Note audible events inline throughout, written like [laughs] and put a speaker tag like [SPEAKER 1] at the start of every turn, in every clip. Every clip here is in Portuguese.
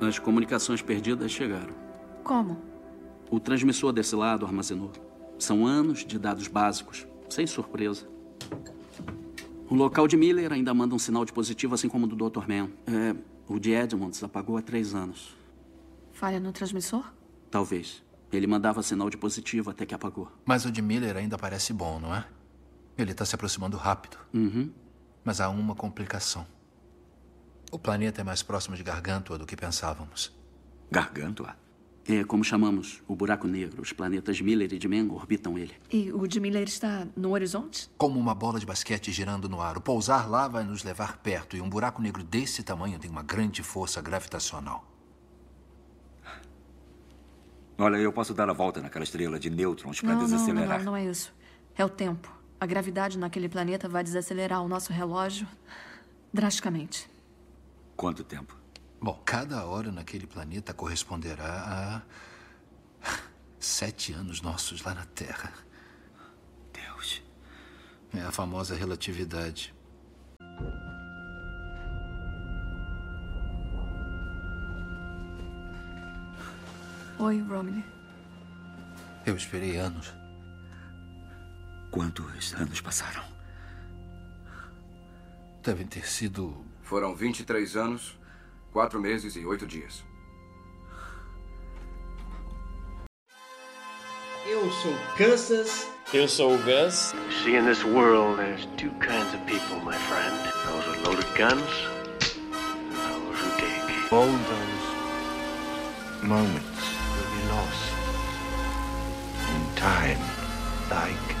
[SPEAKER 1] As comunicações perdidas chegaram.
[SPEAKER 2] Como?
[SPEAKER 1] O transmissor desse lado armazenou. São anos de dados básicos, sem surpresa. O local de Miller ainda manda um sinal de positivo, assim como o do Dr. Man. É, o de Edmonds apagou há três anos.
[SPEAKER 2] Falha no transmissor?
[SPEAKER 1] Talvez. Ele mandava sinal de positivo até que apagou.
[SPEAKER 3] Mas o de Miller ainda parece bom, não é? Ele está se aproximando rápido.
[SPEAKER 1] Uhum.
[SPEAKER 3] Mas há uma complicação. O planeta é mais próximo de Gargantua do que pensávamos.
[SPEAKER 1] Gargantua? É como chamamos o buraco negro. Os planetas Miller e de orbitam ele.
[SPEAKER 2] E o de Miller está no horizonte?
[SPEAKER 3] Como uma bola de basquete girando no ar. O pousar lá vai nos levar perto. E um buraco negro desse tamanho tem uma grande força gravitacional.
[SPEAKER 4] Olha, eu posso dar a volta naquela estrela de nêutrons para
[SPEAKER 2] Não, não, não,
[SPEAKER 4] desacelerar.
[SPEAKER 2] não, não é isso. É o tempo. A gravidade naquele planeta vai desacelerar o nosso relógio drasticamente.
[SPEAKER 4] Quanto tempo?
[SPEAKER 3] Bom, cada hora naquele planeta corresponderá a. sete anos nossos lá na Terra.
[SPEAKER 4] Deus.
[SPEAKER 3] É a famosa relatividade.
[SPEAKER 2] Oi, Romney.
[SPEAKER 3] Eu esperei anos.
[SPEAKER 4] Quantos anos passaram?
[SPEAKER 3] Devem ter sido.
[SPEAKER 5] Foram 23 anos, 4 meses e 8 dias.
[SPEAKER 6] Eu sou Kansas.
[SPEAKER 7] Eu sou o Gus.
[SPEAKER 8] See, in this world, there's two kinds of people, my friend. Those with loaded guns, and those who dig. All those moments will be lost in time, like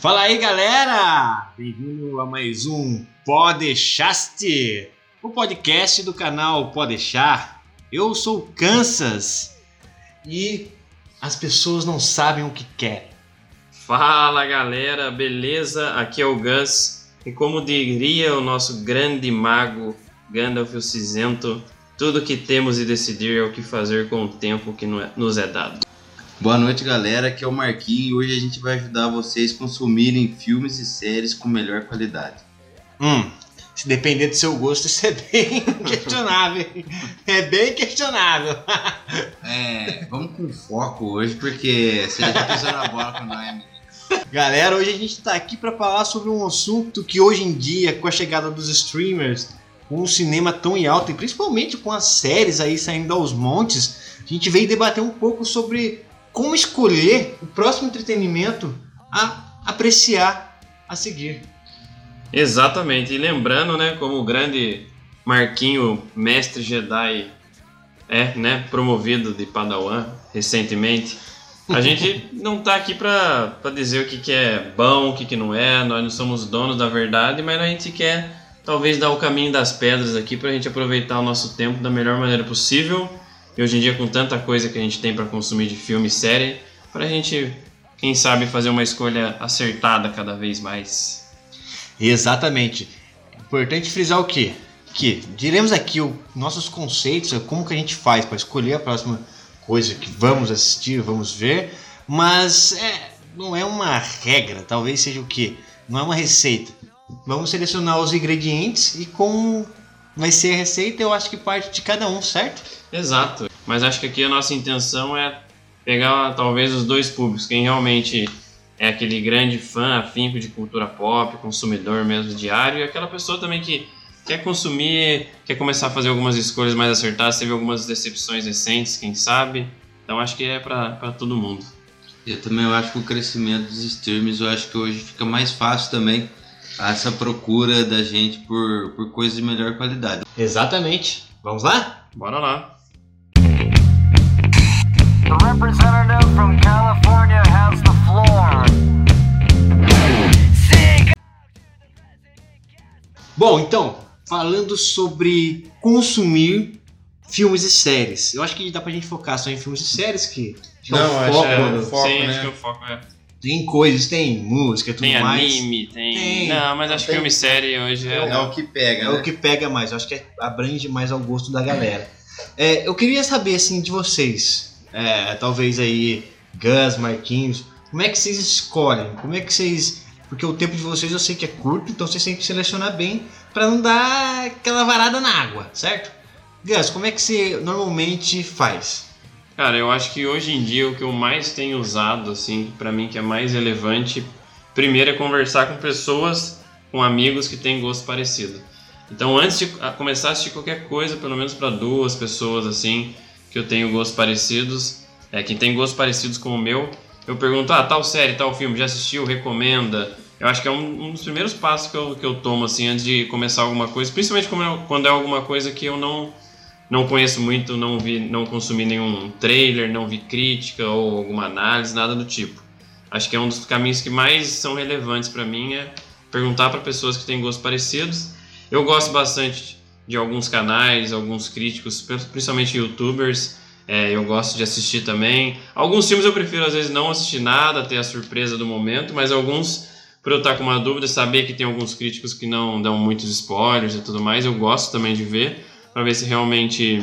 [SPEAKER 6] Fala aí, galera! Bem-vindo a mais um Podeixaste, o podcast do canal Podeixar. Eu sou o Kansas e as pessoas não sabem o que querem.
[SPEAKER 7] Fala galera, beleza? Aqui é o Gus. E como diria o nosso grande mago Gandalf o Cinzento, tudo que temos e decidir é o que fazer com o tempo que no- nos é dado.
[SPEAKER 9] Boa noite, galera. Aqui é o Marquinhos e hoje a gente vai ajudar vocês a consumirem filmes e séries com melhor qualidade.
[SPEAKER 6] Hum, se depender do seu gosto, isso é bem [laughs] questionável. hein? É bem questionável.
[SPEAKER 9] É, vamos com foco hoje, porque você já tá pisando na bola com nós, menino.
[SPEAKER 6] Galera, hoje a gente tá aqui para falar sobre um assunto que hoje em dia, com a chegada dos streamers, com o cinema tão em alta e principalmente com as séries aí saindo aos montes, a gente veio debater um pouco sobre como escolher o próximo entretenimento a apreciar a seguir.
[SPEAKER 7] Exatamente, e lembrando, né, como o grande Marquinho, mestre Jedi, é, né, promovido de Padawan recentemente, a gente [laughs] não tá aqui pra, pra dizer o que, que é bom, o que, que não é, nós não somos donos da verdade, mas a gente quer talvez dar o caminho das pedras aqui pra gente aproveitar o nosso tempo da melhor maneira possível. E hoje em dia, com tanta coisa que a gente tem pra consumir de filme e série, pra gente, quem sabe, fazer uma escolha acertada cada vez mais.
[SPEAKER 6] Exatamente. Importante frisar o quê? Que diremos aqui os nossos conceitos, como que a gente faz para escolher a próxima coisa que vamos assistir, vamos ver, mas é, não é uma regra, talvez seja o quê? Não é uma receita. Vamos selecionar os ingredientes e como vai ser a receita, eu acho que parte de cada um, certo?
[SPEAKER 7] Exato. Mas acho que aqui a nossa intenção é pegar talvez os dois públicos, quem realmente é aquele grande fã afinco de cultura pop, consumidor mesmo diário, e aquela pessoa também que quer consumir, quer começar a fazer algumas escolhas mais acertadas, teve algumas decepções recentes, quem sabe. Então acho que é pra todo mundo.
[SPEAKER 9] Eu também eu acho que o crescimento dos streams, eu acho que hoje fica mais fácil também essa procura da gente por, por coisas de melhor qualidade.
[SPEAKER 6] Exatamente. Vamos lá?
[SPEAKER 7] Bora lá.
[SPEAKER 8] The representative from California has the floor.
[SPEAKER 6] Bom, então, falando sobre consumir filmes e séries. Eu acho que dá pra gente focar só em filmes e séries, que que é o foco,
[SPEAKER 7] é,
[SPEAKER 6] do-
[SPEAKER 9] foco,
[SPEAKER 7] sim,
[SPEAKER 9] né?
[SPEAKER 7] acho que é o foco é.
[SPEAKER 6] Tem coisas, tem música, tudo
[SPEAKER 7] Tem
[SPEAKER 6] mais.
[SPEAKER 7] anime, tem...
[SPEAKER 6] Tem.
[SPEAKER 7] Não, mas acho que filme e série hoje é...
[SPEAKER 9] É o que pega,
[SPEAKER 6] É
[SPEAKER 9] né?
[SPEAKER 6] o que pega mais, eu acho que abrange mais ao gosto da galera. É, eu queria saber, assim, de vocês, é, talvez aí Gus, Marquinhos, como é que vocês escolhem? Como é que vocês. Porque o tempo de vocês eu sei que é curto, então vocês têm que selecionar bem para não dar aquela varada na água, certo? Gus, como é que você normalmente faz?
[SPEAKER 7] Cara, eu acho que hoje em dia o que eu mais tenho usado, assim, pra mim que é mais relevante, primeiro é conversar com pessoas, com amigos que têm gosto parecido. Então, antes de começar a assistir qualquer coisa, pelo menos para duas pessoas assim, que eu tenho gostos parecidos, é, quem tem gostos parecidos com o meu, eu pergunto: ah, tal série, tal filme, já assistiu? Recomenda? Eu acho que é um, um dos primeiros passos que eu, que eu tomo assim antes de começar alguma coisa, principalmente é- quando é alguma coisa que eu não não conheço muito, não vi, não consumi nenhum trailer, não vi crítica ou alguma análise, nada do tipo. Acho que é um dos caminhos que mais são relevantes para mim é perguntar para pessoas que têm gostos parecidos. Eu gosto bastante de alguns canais, alguns críticos, principalmente youtubers. é, eu gosto de assistir também. Alguns filmes eu prefiro às vezes não assistir nada, ter a surpresa do momento, mas alguns, por eu estar com uma dúvida, saber que tem alguns críticos que não dão muitos spoilers e tudo mais, eu gosto também de ver, para ver se realmente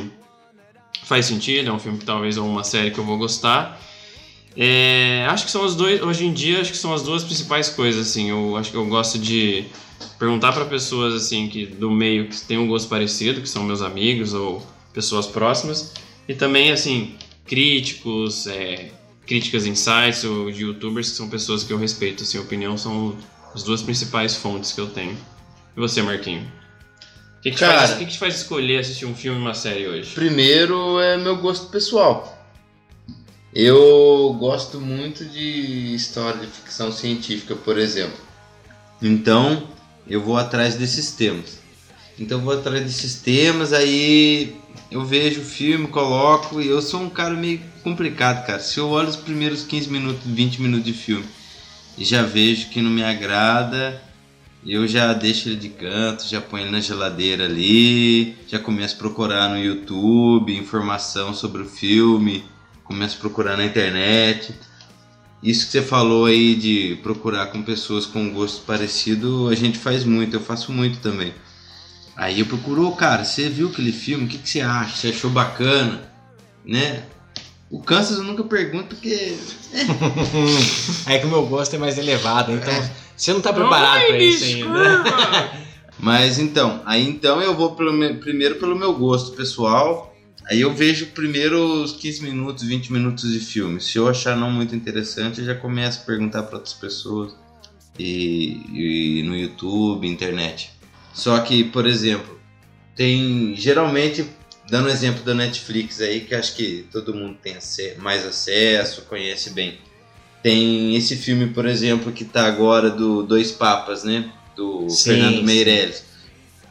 [SPEAKER 7] faz sentido, é um filme que talvez ou uma série que eu vou gostar. É, acho que são os dois, hoje em dia, acho que são as duas principais coisas, assim. Eu acho que eu gosto de perguntar para pessoas, assim, que do meio que têm um gosto parecido, que são meus amigos ou pessoas próximas. E também, assim, críticos, é, críticas sites ou de youtubers, que são pessoas que eu respeito, assim, a opinião são as duas principais fontes que eu tenho. E você, Marquinho? O que, que,
[SPEAKER 9] Cara-
[SPEAKER 7] faz, que, que te faz escolher assistir um filme e uma série hoje?
[SPEAKER 9] Primeiro é meu gosto pessoal. Eu gosto muito de história de ficção científica, por exemplo. Então, eu vou atrás desses temas. Então, eu vou atrás desses temas, aí eu vejo o filme, coloco, e eu sou um cara meio complicado, cara. Se eu olho os primeiros 15 minutos, 20 minutos de filme e já vejo que não me agrada, eu já deixo ele de canto, já ponho ele na geladeira ali, já começo a procurar no YouTube informação sobre o filme, começo a procurar na internet. Isso que você falou aí de procurar com pessoas com gosto parecido, a gente faz muito, eu faço muito também. Aí eu procuro, "Ô, cara, você viu aquele filme? O que, que você acha? Você achou bacana? Né? O Kansas eu nunca pergunto porque [laughs]
[SPEAKER 6] é que o meu gosto é mais elevado, então você não tá preparado pra isso ainda. [laughs]
[SPEAKER 9] Mas então, aí então eu vou pelo me- primeiro pelo meu gosto pessoal. Aí eu vejo primeiro os 15 minutos, 20 minutos de filme. Se eu achar não muito interessante, eu já começo a perguntar para outras pessoas. E, e no YouTube, internet. Só que, por exemplo, tem geralmente, dando exemplo da Netflix aí, que acho que todo mundo tem mais acesso, conhece bem. Tem esse filme, por exemplo, que tá agora do Dois Papas, né? Do
[SPEAKER 6] Sim,
[SPEAKER 9] Fernando
[SPEAKER 6] sim.
[SPEAKER 9] Meirelles.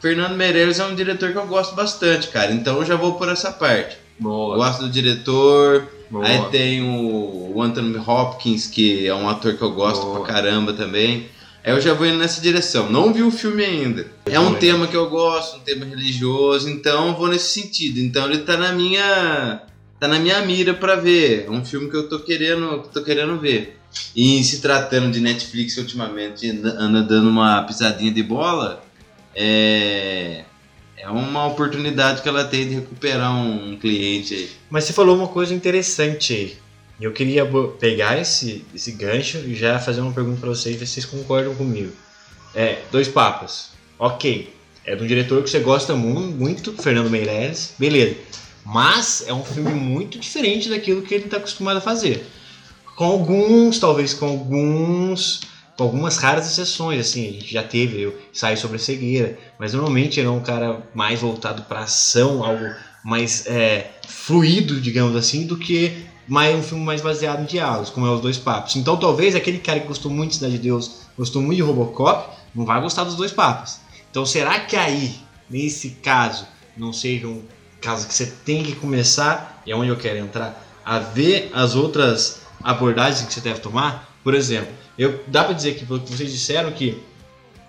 [SPEAKER 9] Fernando Meirelles é um diretor que eu gosto bastante, cara. Então eu já vou por essa parte.
[SPEAKER 7] Boa.
[SPEAKER 9] Gosto do diretor.
[SPEAKER 7] Boa.
[SPEAKER 9] Aí tem o, Anthony Hopkins, que é um ator que eu gosto
[SPEAKER 7] Boa.
[SPEAKER 9] pra caramba também. Aí eu já vou indo nessa direção. Não vi o filme ainda. É um tema que eu gosto, um tema religioso, então eu vou nesse sentido. Então ele tá na minha tá na minha mira pra ver. É um filme que eu tô querendo, tô querendo ver. E se tratando de Netflix ultimamente anda dando uma pisadinha de bola, é é uma oportunidade que ela tem de recuperar um, cliente aí.
[SPEAKER 6] Mas você falou uma coisa interessante aí. Eu queria pegar esse, esse gancho e já fazer uma pergunta pra vocês, ver se vocês concordam comigo. É, Dois Papas. Ok. É de um diretor que você gosta mu- muito, Fernando Meirelles. Beleza. Mas é um filme muito diferente daquilo que ele está acostumado a fazer. Com alguns, talvez com alguns. Com algumas raras exceções, assim, a gente já teve eu sair sobre a cegueira, mas normalmente ele é um cara mais voltado para ação, algo mais é, fluido, digamos assim, do que mais um filme mais baseado em diálogos, como é os dois papos. Então talvez aquele cara que gostou muito de Cidade de Deus, gostou muito de Robocop, não vai gostar dos dois papas. Então será que aí, nesse caso, não seja um caso que você tem que começar, e é onde eu quero entrar, a ver as outras abordagens que você deve tomar? Por exemplo, eu, dá pra dizer que pelo que vocês disseram que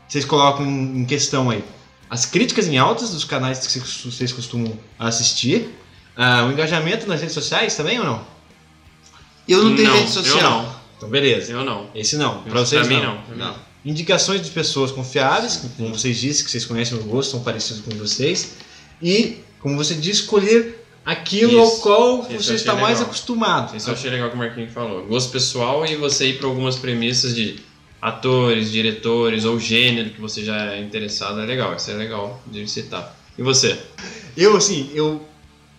[SPEAKER 6] vocês colocam em questão aí as críticas em altas dos canais que vocês- costumam assistir, ah, o engajamento nas redes sociais também ou não?
[SPEAKER 9] Eu não tenho
[SPEAKER 7] Não,
[SPEAKER 9] rede
[SPEAKER 7] eu
[SPEAKER 9] social.
[SPEAKER 7] não.
[SPEAKER 6] Então beleza.
[SPEAKER 7] Eu não.
[SPEAKER 6] Esse não.
[SPEAKER 7] Eu-
[SPEAKER 6] Pra vocês
[SPEAKER 7] pra mim
[SPEAKER 6] não.
[SPEAKER 7] não. Pra mim não.
[SPEAKER 6] Indicações de pessoas confiáveis, que, como vocês disseram, que vocês conhecem o gosto, são parecidos com vocês. E, como você disse, escolher aquilo
[SPEAKER 7] Isso.
[SPEAKER 6] ao qual
[SPEAKER 7] eu
[SPEAKER 6] você está mais
[SPEAKER 7] legal.
[SPEAKER 6] acostumado.
[SPEAKER 7] Isso eu achei legal que o Marquinhos falou. Gosto pessoal e você ir para algumas premissas de atores, diretores ou gênero que você já é interessado é legal. Isso é legal de citar. E você?
[SPEAKER 6] Eu, assim, eu.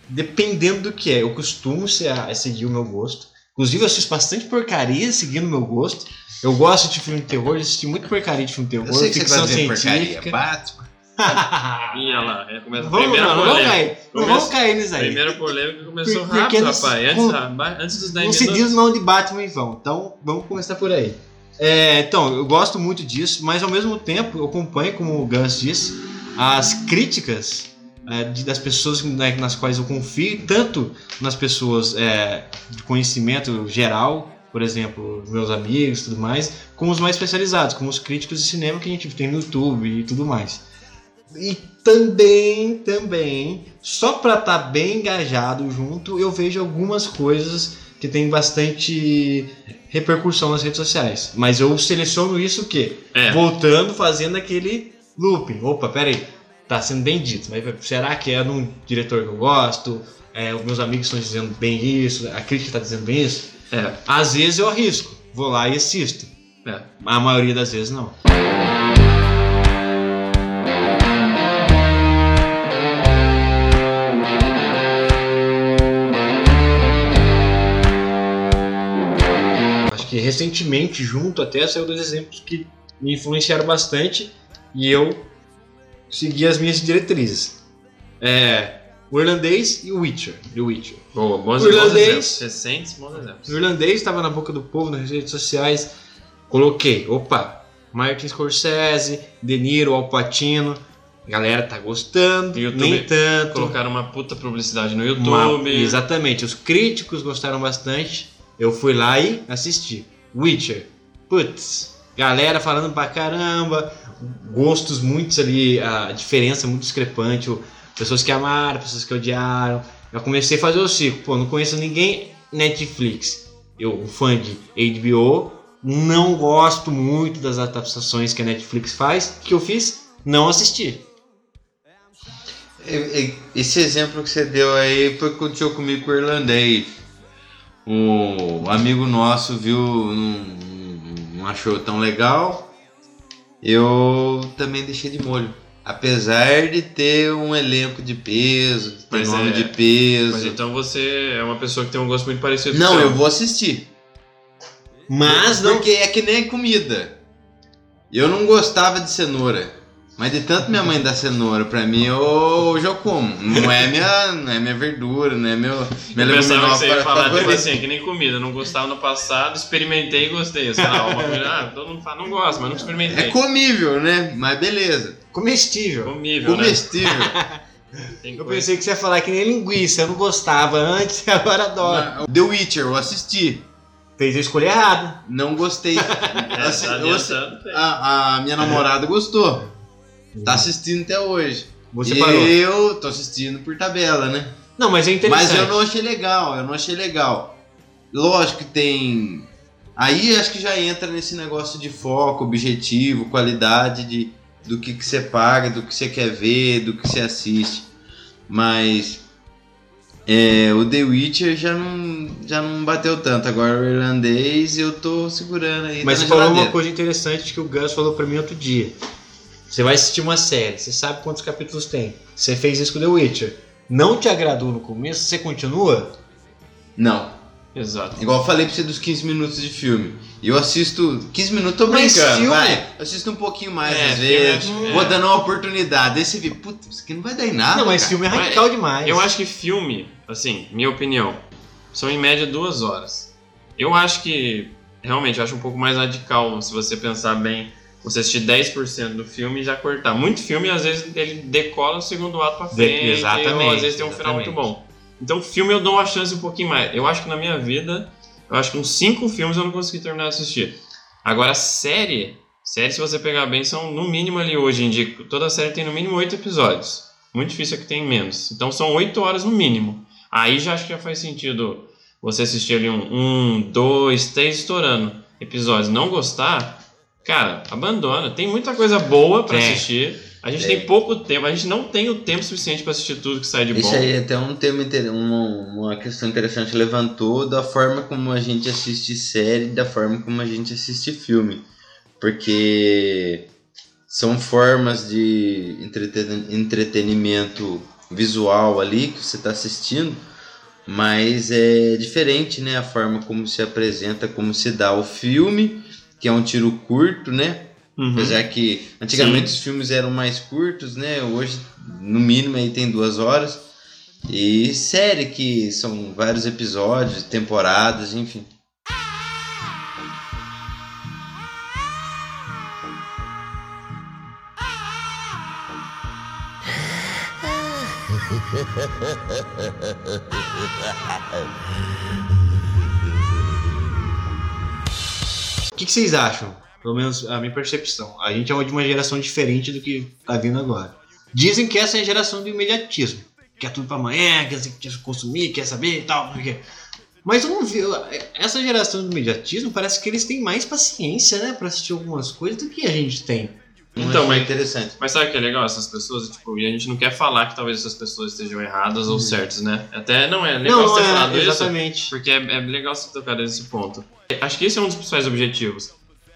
[SPEAKER 6] Dependendo do que é, eu costumo ser a, a seguir o meu gosto. Inclusive, eu assisto bastante porcaria seguindo o meu gosto. Eu gosto de filme de terror, já assisti muito porcaria de filme de terror,
[SPEAKER 3] Eu sei que você
[SPEAKER 6] ficção
[SPEAKER 3] tá dizendo porcaria.
[SPEAKER 6] científica.
[SPEAKER 3] Batman. [laughs]
[SPEAKER 7] Ih, olha lá. é, Começa
[SPEAKER 6] Vamos,
[SPEAKER 7] primeira
[SPEAKER 6] não, cair. Não
[SPEAKER 7] Começa-
[SPEAKER 6] vamos cair nisso aí.
[SPEAKER 7] Primeira polêmica começou rápido, rapaz. Antes,
[SPEAKER 6] com-
[SPEAKER 7] da- antes dos 10
[SPEAKER 6] Não se
[SPEAKER 7] minutos.
[SPEAKER 6] diz não de Batman em vão. Então, vamos começar por aí. É, então, eu gosto muito disso, mas ao mesmo tempo eu acompanho, como o Gus disse, as críticas é, de- das pessoas né, nas quais eu confio, tanto nas pessoas é, de conhecimento geral, por exemplo, meus amigos e tudo mais, como os mais especializados, como os críticos de cinema que a gente tem no YouTube e tudo mais. E também, também, só pra estar bem engajado junto, eu vejo algumas coisas que tem bastante repercussão nas redes sociais. Mas eu seleciono isso o quê?
[SPEAKER 7] É.
[SPEAKER 6] Voltando, fazendo aquele looping. Opa, peraí, tá sendo bem dito, mas será que é de um diretor que eu gosto? É, os meus amigos estão dizendo bem isso, a crítica está dizendo bem isso?
[SPEAKER 7] É,
[SPEAKER 6] Às vezes eu arrisco, vou lá e assisto.
[SPEAKER 7] é.
[SPEAKER 6] A maioria das vezes não. Que recentemente, junto até, saiu dois exemplos que me influenciaram bastante e eu segui as minhas diretrizes. É, o irlandês e o Witcher. The Witcher.
[SPEAKER 7] Boa, bons,
[SPEAKER 6] O
[SPEAKER 7] bons
[SPEAKER 6] irlandês-
[SPEAKER 7] exemplos. Recentes, bons exemplos.
[SPEAKER 6] O irlandês estava na boca do povo nas redes sociais. Coloquei, opa, Martin Scorsese, De Niro, Al Pacino. Galera tá gostando,
[SPEAKER 7] YouTube
[SPEAKER 6] nem tanto.
[SPEAKER 7] Colocaram uma puta publicidade no
[SPEAKER 6] Uma-
[SPEAKER 7] YouTube.
[SPEAKER 6] exatamente, os críticos gostaram bastante. Eu fui lá e assisti. Witcher, putz, galera falando pra caramba, gostos muitos ali, a diferença muito discrepante. Pessoas que amaram, pessoas que odiaram. Eu comecei a fazer o ciclo. Pô, não conheço ninguém Netflix. Eu, um fã de HBO, não gosto muito das adaptações que a Netflix faz. Que eu fiz? Não assisti.
[SPEAKER 9] Esse exemplo que você deu aí foi o que aconteceu comigo com o irlandês. O amigo nosso viu, não, não achou tão legal. Eu também deixei de molho. Apesar de ter um elenco de peso, de ter nome
[SPEAKER 7] é-
[SPEAKER 9] de peso.
[SPEAKER 7] Mas então você é uma pessoa que tem um gosto muito parecido com
[SPEAKER 9] Não, eu vou assistir.
[SPEAKER 6] Mas não.
[SPEAKER 9] Porque é que nem comida. Eu não gostava de cenoura. Mas de tanto minha mãe dar cenoura pra mim, eu, eu como. Não é minha, não é minha verdura, não é meu, minha
[SPEAKER 7] Eu pensava que você ia falar, tipo assim, que nem comida. Não gostava no passado, experimentei e gostei. Sei lá, uma coisa, ah, todo mundo fala, não gosta, mas não experimentei.
[SPEAKER 9] É comível, né? Mas beleza.
[SPEAKER 6] Comestível.
[SPEAKER 7] Comível, né?
[SPEAKER 9] Comestível. [laughs]
[SPEAKER 7] Tem
[SPEAKER 6] Eu pensei que você ia falar que nem linguiça, eu não gostava antes e [laughs] agora adoro.
[SPEAKER 9] The Witcher, eu assisti.
[SPEAKER 6] Fez a escolha errada.
[SPEAKER 9] Não gostei. [laughs]
[SPEAKER 7] É,
[SPEAKER 9] Assi-
[SPEAKER 7] tá
[SPEAKER 9] eu a, a minha namorada gostou. Tá assistindo até hoje.
[SPEAKER 6] Você
[SPEAKER 9] e
[SPEAKER 6] parou.
[SPEAKER 9] eu tô assistindo por tabela, né?
[SPEAKER 6] Não, mas é interessante.
[SPEAKER 9] Mas eu não achei legal, eu não achei legal. Lógico que tem. Aí acho que já entra nesse negócio de foco, objetivo, qualidade de, do que, que você paga, do que você quer ver, do que você assiste. Mas é, o The Witcher já não, já não bateu tanto. Agora o irlandês eu tô segurando aí.
[SPEAKER 6] Mas
[SPEAKER 9] tá
[SPEAKER 6] você
[SPEAKER 9] na
[SPEAKER 6] falou uma coisa interessante que o Gus falou pra mim outro dia. Você vai assistir uma série, você sabe quantos capítulos tem. Você fez isso com The Witcher. Não te agradou no começo, você continua?
[SPEAKER 9] Não.
[SPEAKER 7] Exato.
[SPEAKER 9] Igual eu falei pra você dos 15 minutos de filme. E eu assisto 15 minutos, tô
[SPEAKER 6] Mas
[SPEAKER 9] brincando,
[SPEAKER 6] filme-
[SPEAKER 9] vai. Eu assisto um pouquinho mais
[SPEAKER 7] É,
[SPEAKER 9] às
[SPEAKER 7] filme
[SPEAKER 9] vezes.
[SPEAKER 7] é-
[SPEAKER 9] Vou
[SPEAKER 7] é.
[SPEAKER 9] dando uma oportunidade. Aí você vê, puta, isso aqui não vai dar em nada.
[SPEAKER 6] não, mas
[SPEAKER 9] cara.
[SPEAKER 6] filme é
[SPEAKER 7] Mas
[SPEAKER 6] radical demais.
[SPEAKER 7] Eu acho que filme, assim, minha opinião, são em média duas horas. Eu acho que, realmente, eu acho um pouco mais radical se você pensar bem, você assistir 10% do filme e já cortar. Muito filme, às vezes, ele decola o segundo ato pra
[SPEAKER 6] De-
[SPEAKER 7] frente,
[SPEAKER 6] exatamente,
[SPEAKER 7] ou às vezes tem um final muito
[SPEAKER 6] exatamente.
[SPEAKER 7] bom. Então, filme eu dou uma chance um pouquinho mais. Eu acho que na minha vida, eu acho que uns 5 filmes eu não consegui terminar de assistir. Agora, série, série, se você pegar bem, são no mínimo ali hoje em dia. Toda série tem no mínimo 8 episódios. Muito difícil é que tem menos. Então são 8 horas no mínimo. Aí já acho que já faz sentido você assistir ali um, um dois, três estourando episódios. Não gostar, cara, abandona. Tem muita coisa boa pra
[SPEAKER 6] Tem.
[SPEAKER 7] assistir. A gente
[SPEAKER 9] É.
[SPEAKER 7] tem pouco tempo, a gente não tem o tempo suficiente pra assistir tudo que sai de bom.
[SPEAKER 9] Isso aí é até um tema, uma, uma questão interessante levantou da forma como a gente assiste série, da forma como a gente assiste filme. Porque são formas de entreten- entretenimento visual ali que você está assistindo, mas é diferente, né? A forma como se apresenta, como se dá o filme, que é um tiro curto, né?
[SPEAKER 7] Uhum.
[SPEAKER 9] Apesar que antigamente
[SPEAKER 7] Sim.
[SPEAKER 9] os filmes eram mais curtos, né? Hoje, no mínimo, aí tem duas horas. E série que são vários episódios, temporadas, enfim. [laughs]
[SPEAKER 6] que, que vocês acham? Pelo menos a minha percepção. A gente é de uma geração diferente do que tá vindo agora. Dizem que essa é a geração do imediatismo. Quer tudo pra amanhã, quer, quer consumir, quer saber e tal. quê. Mas eu não vi. Essa geração do imediatismo parece que eles têm mais paciência, né? Pra assistir algumas coisas do que a gente tem.
[SPEAKER 7] Então,
[SPEAKER 9] é
[SPEAKER 7] mas,
[SPEAKER 9] interessante.
[SPEAKER 7] mas sabe o que é legal? Essas pessoas, tipo, e a gente não quer falar que talvez essas pessoas estejam erradas ou certas, né? Até não é legal
[SPEAKER 6] não,
[SPEAKER 7] você ter
[SPEAKER 6] é,
[SPEAKER 7] falado isso.
[SPEAKER 6] exatamente.
[SPEAKER 7] Porque é, é legal você tocar nesse ponto. Acho que esse é um dos principais objetivos.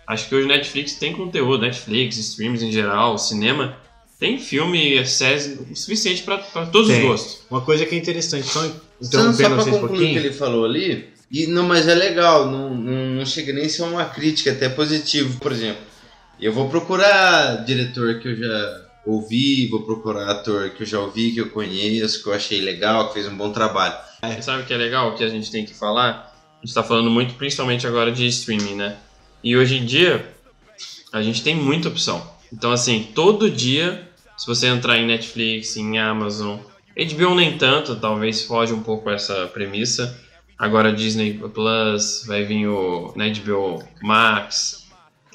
[SPEAKER 7] Acho que hoje Netflix tem conteúdo, Netflix, streams em geral, cinema, tem filme, séries o suficiente pra pra todos
[SPEAKER 6] Tem.
[SPEAKER 7] os gostos.
[SPEAKER 6] Uma coisa que é interessante, só
[SPEAKER 9] Só,
[SPEAKER 6] interrompendo
[SPEAKER 9] só
[SPEAKER 6] vocês um
[SPEAKER 9] concluir o que ele falou ali, e, não, mas é legal, não, não, não chega nem a ser uma crítica, até positivo. Por exemplo, eu vou procurar diretor que eu já ouvi, vou procurar ator que eu já ouvi, que eu conheço, que eu achei legal, que fez um bom trabalho.
[SPEAKER 7] E sabe o que é legal, que a gente tem que falar? A gente tá falando muito, principalmente agora, de streaming, né? E hoje em dia, a gente tem muita opção. Então, assim, todo dia, se você entrar em Netflix, em Amazon, HBO nem tanto, talvez foge um pouco essa premissa. Agora Disney Plus, vai vir o HBO Max,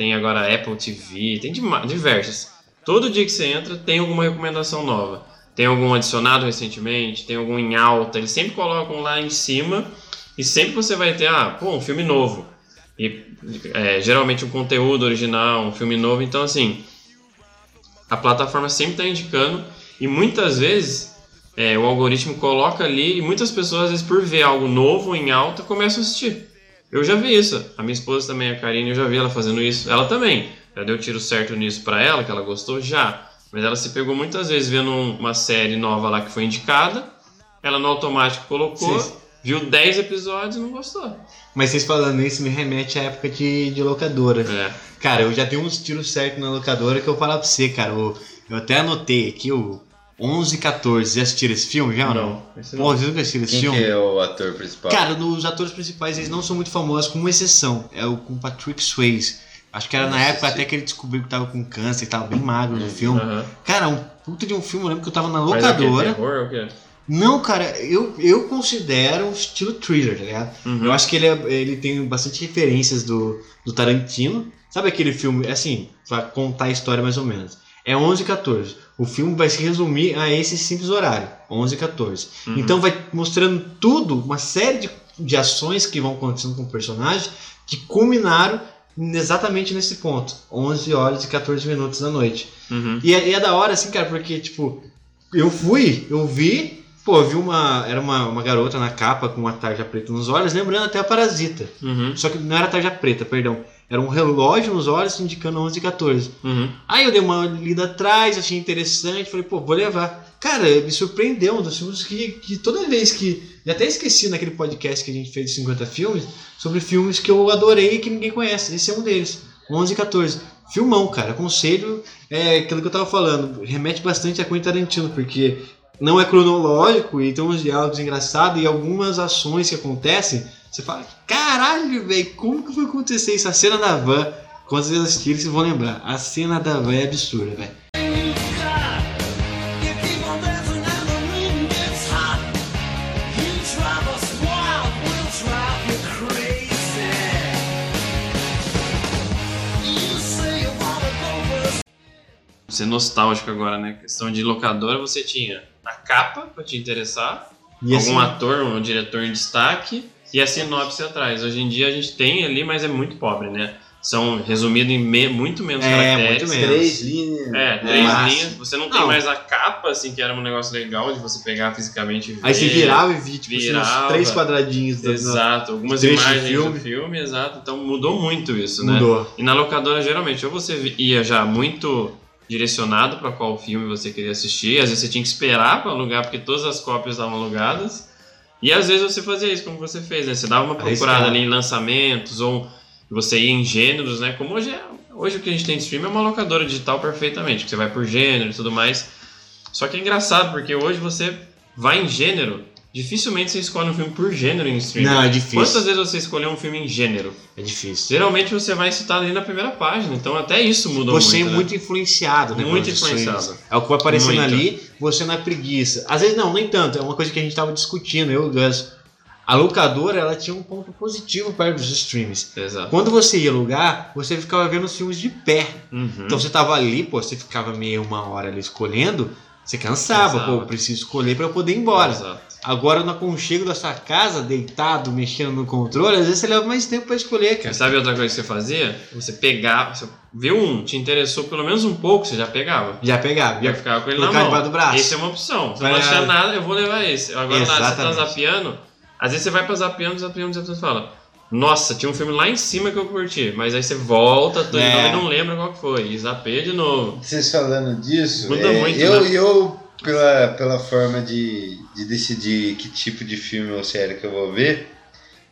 [SPEAKER 7] tem agora Apple TV, tem diversas. Todo dia que você entra, tem alguma recomendação nova. Tem algum adicionado recentemente, tem algum em alta, eles sempre colocam lá em cima e sempre você vai ter, ah, pô, um filme novo. E é, geralmente um conteúdo original, um filme novo, então assim, a plataforma sempre está indicando e muitas vezes é, o algoritmo coloca ali e muitas pessoas, às vezes, por ver algo novo em alta, começam a assistir. Eu já vi isso. A minha esposa também, a Karine, eu já vi ela fazendo isso. Ela também. Já deu tiro certo nisso pra ela, que ela gostou? Já. Mas ela se pegou muitas vezes vendo um- uma série nova lá que foi indicada. Ela no automático colocou,
[SPEAKER 6] Sim.
[SPEAKER 7] viu 10 episódios e não gostou.
[SPEAKER 6] Mas vocês falando isso me remete à época de, de locadora.
[SPEAKER 7] É.
[SPEAKER 6] Cara, eu já dei uns tiros certos na locadora que eu vou falar pra você, cara. o- eu até anotei aqui o 11 e 14. Já assistiram esse filme já ou não?
[SPEAKER 7] Não, esse
[SPEAKER 6] Pô, vocês nunca assistiram esse
[SPEAKER 9] Quem
[SPEAKER 6] filme?
[SPEAKER 9] que é o ator principal?
[SPEAKER 6] Cara, os atores principais eles não são muito famosos, com uma exceção. É o com Patrick Swayze. Acho que era na época
[SPEAKER 9] sim.
[SPEAKER 6] até que ele descobriu que tava com câncer, que tava bem magro no filme.
[SPEAKER 7] Aham.
[SPEAKER 6] Cara, um puta de um filme, eu lembro que eu tava na
[SPEAKER 7] Mas é o quê?
[SPEAKER 6] locadora.
[SPEAKER 7] Terror ou o quê?
[SPEAKER 6] Não, cara, eu, eu considero um estilo thriller, tá ligado?
[SPEAKER 7] Uhum.
[SPEAKER 6] Eu acho que ele, é- ele tem bastante referências do, do Tarantino. Sabe aquele filme, assim, pra contar a história mais ou menos. É 11 e 14. O filme vai se resumir a esse simples horário, 11 e 14.
[SPEAKER 7] Uhum.
[SPEAKER 6] Então vai mostrando tudo, uma série de, de ações que vão acontecendo com o personagem, que culminaram exatamente nesse ponto. 11 horas e 14 minutos da noite.
[SPEAKER 7] Uhum.
[SPEAKER 6] E é, é da hora, assim, cara, porque, tipo, eu fui, eu vi, pô, eu vi uma. Era uma, uma garota na capa com uma tarja preta nos olhos, lembrando até a Parasita.
[SPEAKER 7] Uhum.
[SPEAKER 6] Só que não era tarja preta, perdão. Era um relógio nos olhos indicando 11 e 14.
[SPEAKER 7] Uhum.
[SPEAKER 6] Aí eu dei uma lida atrás, achei interessante, falei, pô, vou levar. Cara, me surpreendeu, um dos filmes que, que toda vez que. Já até esqueci naquele podcast que a gente fez de 50 filmes, sobre filmes que eu adorei e que ninguém conhece. Esse é um deles, 11 e 14. Filmão, cara, aconselho, é aquilo que eu tava falando, remete bastante a Quentin Tarantino, porque não é cronológico e tem uns diálogos engraçados e algumas ações que acontecem, você fala, caralho, velho, como que foi acontecer isso? A cena da van, quando vocês assistirem, vocês vão lembrar. A cena da van é absurda, velho.
[SPEAKER 7] Ser nostálgico agora, né? Questão de locadora, você tinha a capa pra te interessar,
[SPEAKER 6] E assim,
[SPEAKER 7] algum ator, um diretor em destaque e a sinopse atrás. Hoje em dia a gente tem ali, mas é muito pobre, né? são resumidos em me- muito menos
[SPEAKER 6] É,
[SPEAKER 7] caracteres.
[SPEAKER 6] muito menos.
[SPEAKER 9] Três linhas.
[SPEAKER 7] É, três
[SPEAKER 6] Mas-
[SPEAKER 7] linhas. Você não tem
[SPEAKER 6] Não.
[SPEAKER 7] mais a capa, assim, que era um negócio legal de você pegar fisicamente e ver.
[SPEAKER 6] Aí você virava e via, tipo, assim, uns
[SPEAKER 7] virava.
[SPEAKER 6] três quadradinhos. da-
[SPEAKER 7] Exato, algumas imagens
[SPEAKER 6] filme.
[SPEAKER 7] do filme, exato. Então mudou muito isso, né?
[SPEAKER 6] Mudou.
[SPEAKER 7] E na locadora, geralmente, ou você ia já muito direcionado para qual filme você queria assistir, às vezes você tinha que esperar para alugar, porque todas as cópias estavam alugadas. E às vezes você fazia isso, como você fez, né? Você dava uma procurada ali em lançamentos, ou você ia em gêneros, né? Como hoje é. Hoje o que a gente tem de stream é uma locadora digital perfeitamente, que você vai por gênero e tudo mais. Só que é engraçado, porque hoje você vai em gênero, dificilmente você escolhe um filme por gênero em streaming.
[SPEAKER 6] Não, é difícil.
[SPEAKER 7] Quantas vezes você escolheu um filme em gênero?
[SPEAKER 6] É difícil.
[SPEAKER 7] Geralmente você vai citar ali na primeira página, então até isso mudou
[SPEAKER 6] Você
[SPEAKER 7] muito.
[SPEAKER 6] é
[SPEAKER 7] né?
[SPEAKER 6] muito influenciado, né?
[SPEAKER 7] Muito influenciado.
[SPEAKER 6] É o que vai aparecendo
[SPEAKER 7] Muito.
[SPEAKER 6] ali, você na preguiça. Às vezes não, nem tanto. É uma coisa que a gente tava discutindo, eu e o Gus. A locadora, ela tinha um ponto positivo perto dos streams.
[SPEAKER 7] Exato.
[SPEAKER 6] Quando você ia alugar, você ficava vendo os filmes de pé.
[SPEAKER 7] Uhum.
[SPEAKER 6] Então você tava ali, pô, você ficava meia uma hora ali escolhendo, você cansava,
[SPEAKER 7] Cansava.
[SPEAKER 6] pô, preciso escolher para eu poder ir embora.
[SPEAKER 7] Exato.
[SPEAKER 6] Agora no aconchego da sua casa, deitado, mexendo no controle, às vezes você leva mais tempo para escolher, cara.
[SPEAKER 7] Sabe outra coisa que você fazia? Você pegava, você viu um, te interessou pelo menos um pouco, você já pegava.
[SPEAKER 6] Já pegava,
[SPEAKER 7] Já
[SPEAKER 6] já
[SPEAKER 7] ficava com ele na mão.
[SPEAKER 6] do braço.
[SPEAKER 7] Essa é uma opção. Se
[SPEAKER 6] Vai-
[SPEAKER 7] não achar nada, eu vou levar esse. Agora nada, você tá
[SPEAKER 6] Exatamente.
[SPEAKER 7] zapeando. Às vezes você vai pra zapeando, zapeando, zapeando e fala. Nossa, tinha um filme lá em cima que eu curti. Mas aí você volta tudo de
[SPEAKER 6] É.
[SPEAKER 7] e não lembra qual que foi. E zapeia de novo.
[SPEAKER 9] Vocês falando disso,
[SPEAKER 7] Muda
[SPEAKER 9] é,
[SPEAKER 7] muito,
[SPEAKER 9] eu,
[SPEAKER 7] né?
[SPEAKER 9] eu pela, pela forma de, de decidir que tipo de filme ou série que eu vou ver,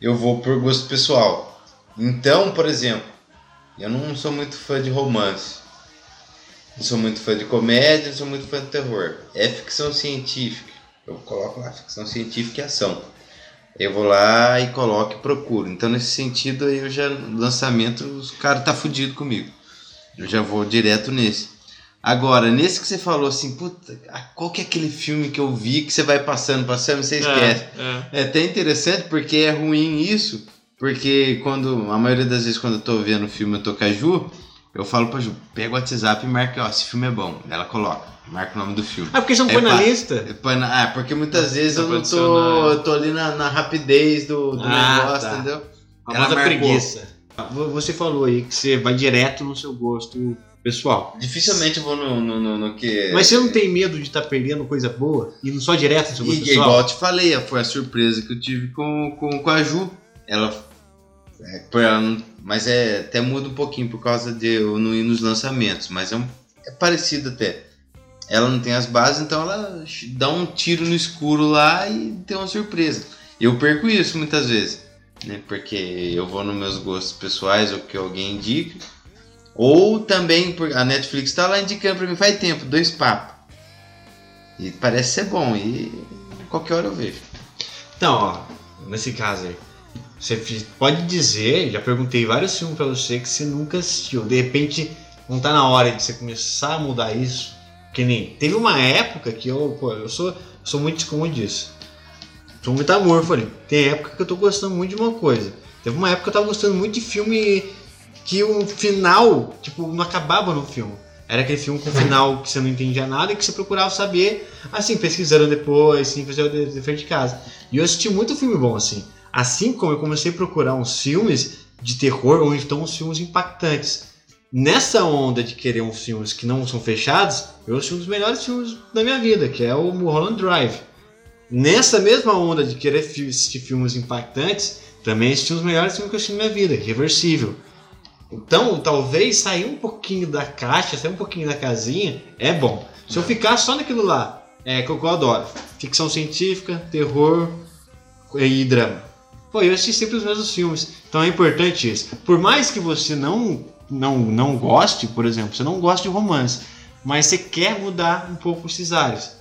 [SPEAKER 9] eu vou por gosto pessoal. Então, por exemplo, eu não sou muito fã de romance. Não sou muito fã de comédia, não sou muito fã de terror. É ficção científica. Eu coloco lá ficção científica e ação. Eu vou lá e coloco e procuro. Então, nesse sentido, aí eu já, lançamento, os cara tá fudido comigo. Eu já vou direto nesse. Agora, nesse que você falou assim, puta, qual que é aquele filme que eu vi que você vai passando, passando e você esquece?
[SPEAKER 7] É,
[SPEAKER 9] É até interessante porque é ruim isso, porque quando, a maioria das vezes quando eu tô vendo o filme eu tô com a Ju, eu falo pra Ju, pega o WhatsApp e marca, ó, esse filme é bom. Ela coloca, marca o nome do filme.
[SPEAKER 6] Ah, porque você não
[SPEAKER 9] É
[SPEAKER 6] põe na
[SPEAKER 9] pá.
[SPEAKER 6] lista?
[SPEAKER 9] É pra- Ah, porque muitas vezes
[SPEAKER 7] Dá
[SPEAKER 9] eu não tô, eu tô ali na, na rapidez do, do
[SPEAKER 6] Ah,
[SPEAKER 9] negócio,
[SPEAKER 6] tá.
[SPEAKER 9] entendeu?
[SPEAKER 6] A
[SPEAKER 9] Ela marcou.
[SPEAKER 6] preguiça. Vo- Você falou aí que você vai direto no seu gosto pessoal.
[SPEAKER 9] Dificilmente eu vou no, no, no, no que...
[SPEAKER 6] Mas você não tem medo de estar perdendo coisa boa? Indo só direto no seu gosto
[SPEAKER 9] E,
[SPEAKER 6] pessoal?
[SPEAKER 9] igual eu te falei, foi a surpresa que eu tive com, com, com a Ju. Ela. é, ela não- mas é até muda um pouquinho por causa de eu não ir nos lançamentos, mas é, um- é parecido até. Ela não tem as bases, então ela dá um tiro no escuro lá e tem uma surpresa. Eu perco isso muitas vezes, né? Porque eu vou nos meus gostos pessoais, ou que alguém indica. Ou também, a Netflix tá lá indicando pra mim faz tempo, dois papos. E parece ser bom, e qualquer hora eu vejo.
[SPEAKER 6] Então, ó, nesse caso aí, você pode dizer, já perguntei vários filmes pra você que você nunca assistiu. De repente, não tá na hora de você começar a mudar isso. Que nem. Teve uma época que eu, pô, eu sou, sou muito como disso. Sou muito amor, falei. Tem época que eu tô gostando muito de uma coisa. Teve uma época que eu tava gostando muito de filme que o final, tipo, não acabava no filme. Era aquele filme com final que você não entendia nada e que você procurava saber, assim, pesquisando depois, assim, fazer o de- dever de casa. E eu assisti muito filme bom, assim. Assim como eu comecei a procurar uns filmes de terror ou então uns filmes impactantes. Nessa onda de querer uns filmes que não são fechados, eu assisti um dos melhores filmes da minha vida, que é o Mulholland Drive. Nessa mesma onda de querer assistir filmes impactantes, também assisti um dos melhores filmes que eu assisti na minha vida, Reversível. Então, talvez sair um pouquinho da caixa, sair um pouquinho da casinha, é bom. Se eu ficar só naquilo lá, é que eu adoro. Ficção científica, terror e drama. Pô, eu assisti sempre os mesmos filmes. Então é importante isso. Por mais que você não, não, não goste, por exemplo, você não gosta de romance, mas você quer mudar um pouco os cesáreos,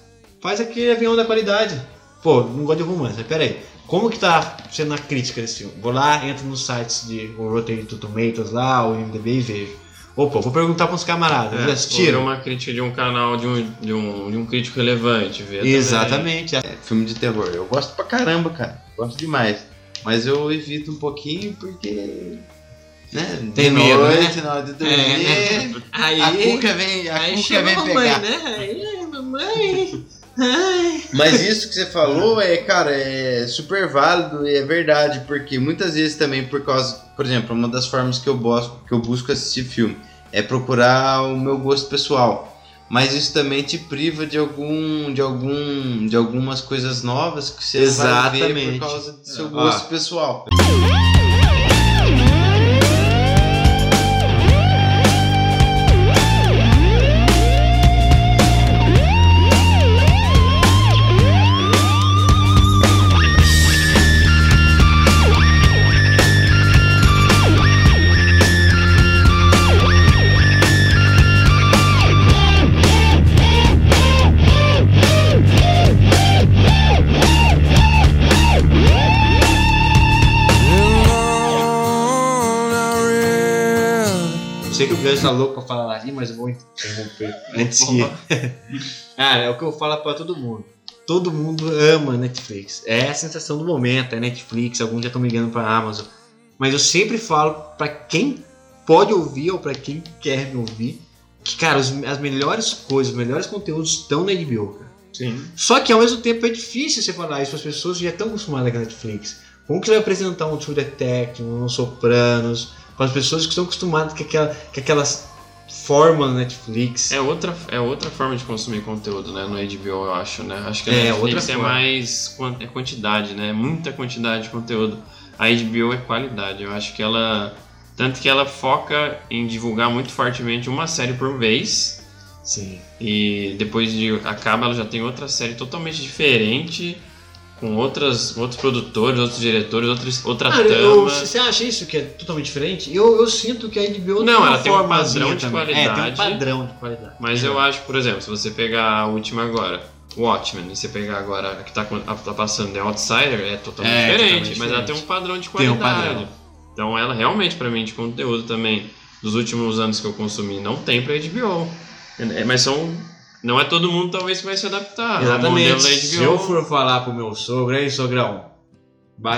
[SPEAKER 6] faz aquele avião da qualidade. Pô, não gosto de romance, mas peraí. Como que tá sendo a crítica desse filme? Vou lá, entro nos sites de Rotten Tomatoes lá, o IMDB e vejo. Opa, vou perguntar para uns camaradas,
[SPEAKER 7] É,
[SPEAKER 6] assistiram?
[SPEAKER 7] uma crítica de um canal de um, de um, de um crítico relevante.
[SPEAKER 6] Exatamente.
[SPEAKER 9] É, filme de terror, eu gosto pra caramba, cara. Gosto demais. Mas eu evito um pouquinho porque. Né?
[SPEAKER 6] Tem
[SPEAKER 9] de
[SPEAKER 6] medo,
[SPEAKER 9] noite,
[SPEAKER 6] né?
[SPEAKER 9] na hora de dormir.
[SPEAKER 6] É, Aí,
[SPEAKER 9] A cuca vem, a
[SPEAKER 6] aí
[SPEAKER 9] cuca
[SPEAKER 6] chama
[SPEAKER 9] vem
[SPEAKER 6] a mamãe,
[SPEAKER 9] pegar.
[SPEAKER 6] né? Aí, mamãe.
[SPEAKER 9] Mas isso que você falou é, cara, é super válido e é verdade, porque muitas vezes também por causa, por exemplo, uma das formas que eu busco, que eu busco assistir filme é procurar o meu gosto pessoal. Mas isso também te priva de algum de algum de algumas coisas novas que você vai ver
[SPEAKER 6] Exatamente.
[SPEAKER 9] por causa do seu gosto pessoal.
[SPEAKER 6] Tá louco pra falar ali, mas eu vou interromper antes que. [laughs] Cara, é o que eu falo pra todo mundo. Todo mundo ama Netflix. É a sensação do momento, é Netflix, alguns já estão migrando pra Amazon. Mas eu sempre falo pra quem pode ouvir ou pra quem quer me ouvir que, cara, os- as melhores coisas, os melhores conteúdos estão na HBO, cara.
[SPEAKER 7] Sim.
[SPEAKER 6] Só que ao mesmo tempo é difícil você falar isso as pessoas que já estão acostumadas com a Netflix. Como que você vai apresentar um True Detective, um Sopranos, para as pessoas que estão acostumadas com, aquela, com aquelas fórmulas Netflix?
[SPEAKER 7] É outra, é outra forma de consumir conteúdo, né? No HBO, eu acho, né? Acho que a
[SPEAKER 6] É,
[SPEAKER 7] Netflix
[SPEAKER 6] outra
[SPEAKER 7] é
[SPEAKER 6] forma.
[SPEAKER 7] mais é quantidade, né? Muita quantidade de conteúdo. A HBO é qualidade. Eu acho que ela. Tanto que ela foca em divulgar muito fortemente uma série por vez.
[SPEAKER 6] Sim.
[SPEAKER 7] E depois de acaba, ela já tem outra série totalmente diferente. Com outras, outros produtores, outros diretores, outros, outra
[SPEAKER 6] Ah,
[SPEAKER 7] trama.
[SPEAKER 6] eu- você acha isso que é totalmente diferente? Eu, eu sinto que a HBO
[SPEAKER 7] Não, ela tem um padrão de
[SPEAKER 6] também. É, tem um
[SPEAKER 7] qualidade.
[SPEAKER 6] padrão de qualidade.
[SPEAKER 7] Mas eu acho, por exemplo, se você pegar a última agora, Watchmen, e você pegar agora a que tá, a- tá passando The Outsider, é totalmente
[SPEAKER 6] É,
[SPEAKER 7] diferente,
[SPEAKER 6] totalmente
[SPEAKER 7] mas ela
[SPEAKER 6] diferente.
[SPEAKER 7] tem um padrão de
[SPEAKER 6] Tem um
[SPEAKER 7] qualidade.
[SPEAKER 6] padrão.
[SPEAKER 7] Então ela realmente, pra mim, de conteúdo também, dos últimos anos que eu consumi, não tem pra HBO. É, Mas são. Não é todo mundo talvez que vai se adaptar. ao
[SPEAKER 6] Exatamente. Se eu for falar pro meu sogro, aí sogrão,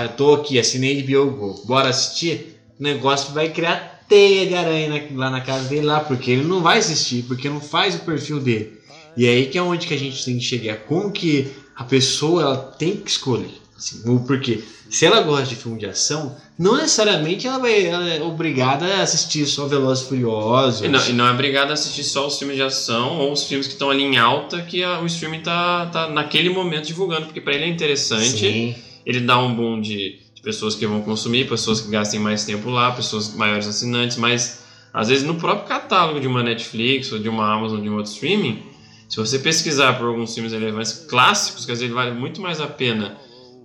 [SPEAKER 6] tô aqui, assinei HBO Go, bora assistir, o negócio vai criar teia de aranha lá na casa dele lá, porque ele não vai assistir, porque não faz o perfil dele. E é aí que é onde que a gente tem que chegar, como que a pessoa ela tem que escolher. Assim, o porquê. Se ela gosta de filme de ação, não necessariamente ela, vai, ela é obrigada a assistir só Velozes e Furiosos.
[SPEAKER 7] E não, e não é obrigado a assistir só os filmes de ação ou os filmes que estão ali em alta que a- o streaming tá, tá naquele momento divulgando, porque pra ele é interessante.
[SPEAKER 6] Sim.
[SPEAKER 7] Ele dá um boom de, de pessoas que vão consumir, pessoas que gastem mais tempo lá, pessoas maiores assinantes, mas às vezes no próprio catálogo de uma Netflix ou de uma Amazon, de um outro streaming, se você pesquisar por alguns filmes relevantes clássicos, que às vezes vale muito mais a pena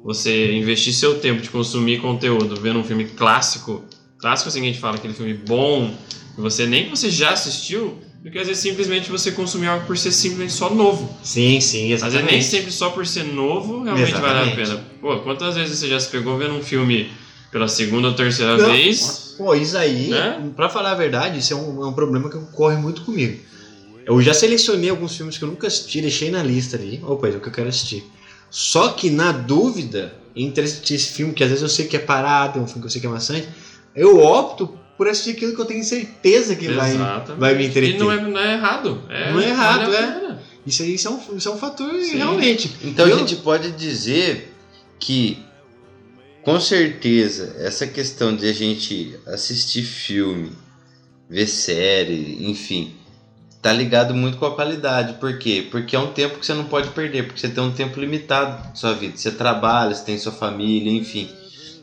[SPEAKER 7] você investir seu tempo de consumir conteúdo vendo um filme clássico, clássico assim que a gente fala, aquele filme bom, que você nem que você já assistiu, do que às vezes simplesmente você consumir algo por ser simplesmente só novo.
[SPEAKER 6] Sim, sim,
[SPEAKER 7] Às vezes nem sempre só por ser novo realmente vale a
[SPEAKER 6] Exatamente.
[SPEAKER 7] pena. Pô, quantas vezes você já se pegou vendo um filme pela segunda ou terceira
[SPEAKER 6] Não,
[SPEAKER 7] vez?
[SPEAKER 6] Pô, isso aí,
[SPEAKER 7] Né?
[SPEAKER 6] pra falar a verdade, isso é um, é um problema que ocorre muito comigo. Eu já selecionei alguns filmes que eu nunca assisti, deixei na lista ali. Opa, é o que eu quero assistir. Só que na dúvida, entre assistir esse filme, que às vezes eu sei que é parado, é um filme que eu sei que é maçante, eu opto por assistir aquilo que eu tenho certeza que vai,
[SPEAKER 7] Exatamente.
[SPEAKER 6] vai me entreter.
[SPEAKER 7] E não é, não é errado. É,
[SPEAKER 6] Não é errado,
[SPEAKER 7] vale
[SPEAKER 6] é. Isso aí isso é, um, isso é um fator
[SPEAKER 7] Sim.
[SPEAKER 6] realmente.
[SPEAKER 9] Então
[SPEAKER 6] Eu-
[SPEAKER 9] a gente pode dizer que, com certeza, essa questão de a gente assistir filme, ver série, enfim, tá ligado muito com a qualidade. Por quê? Porque é um tempo que você não pode perder, porque você tem um tempo limitado na sua vida. Você trabalha, você tem sua família, enfim.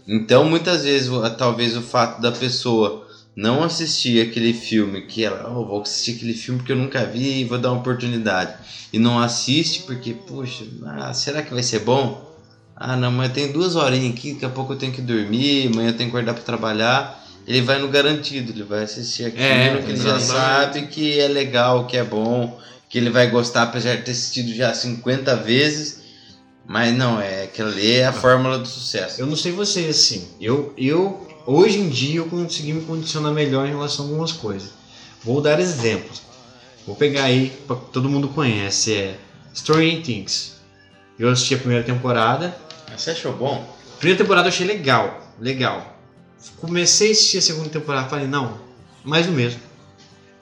[SPEAKER 9] Então, muitas vezes, talvez o fato da pessoa não assistir aquele filme que ela, oh, vou assistir aquele filme porque eu nunca vi e vou dar uma oportunidade. E não assiste porque, puxa, ah, será que vai ser bom? Ah, não, mas tem duas horinhas aqui, daqui a pouco eu tenho que dormir, amanhã eu tenho que acordar para trabalhar. Ele vai no garantido, ele vai assistir aquilo
[SPEAKER 6] É,
[SPEAKER 9] que ele já sabe que é legal, que é bom, que ele vai gostar, apesar de ter assistido já 50 vezes. Mas não, é aquilo ali é a fórmula do sucesso.
[SPEAKER 6] Eu não sei vocês assim. Eu, eu hoje em dia eu consegui me condicionar melhor em relação a algumas coisas. Vou dar exemplos. Vou pegar aí, pra- todo mundo conhece, é Stranger Things. Eu assisti a primeira temporada.
[SPEAKER 9] Você achou bom?
[SPEAKER 6] Primeira temporada eu achei legal, legal. Comecei a assistir a segunda temporada, falei, não, mais o mesmo.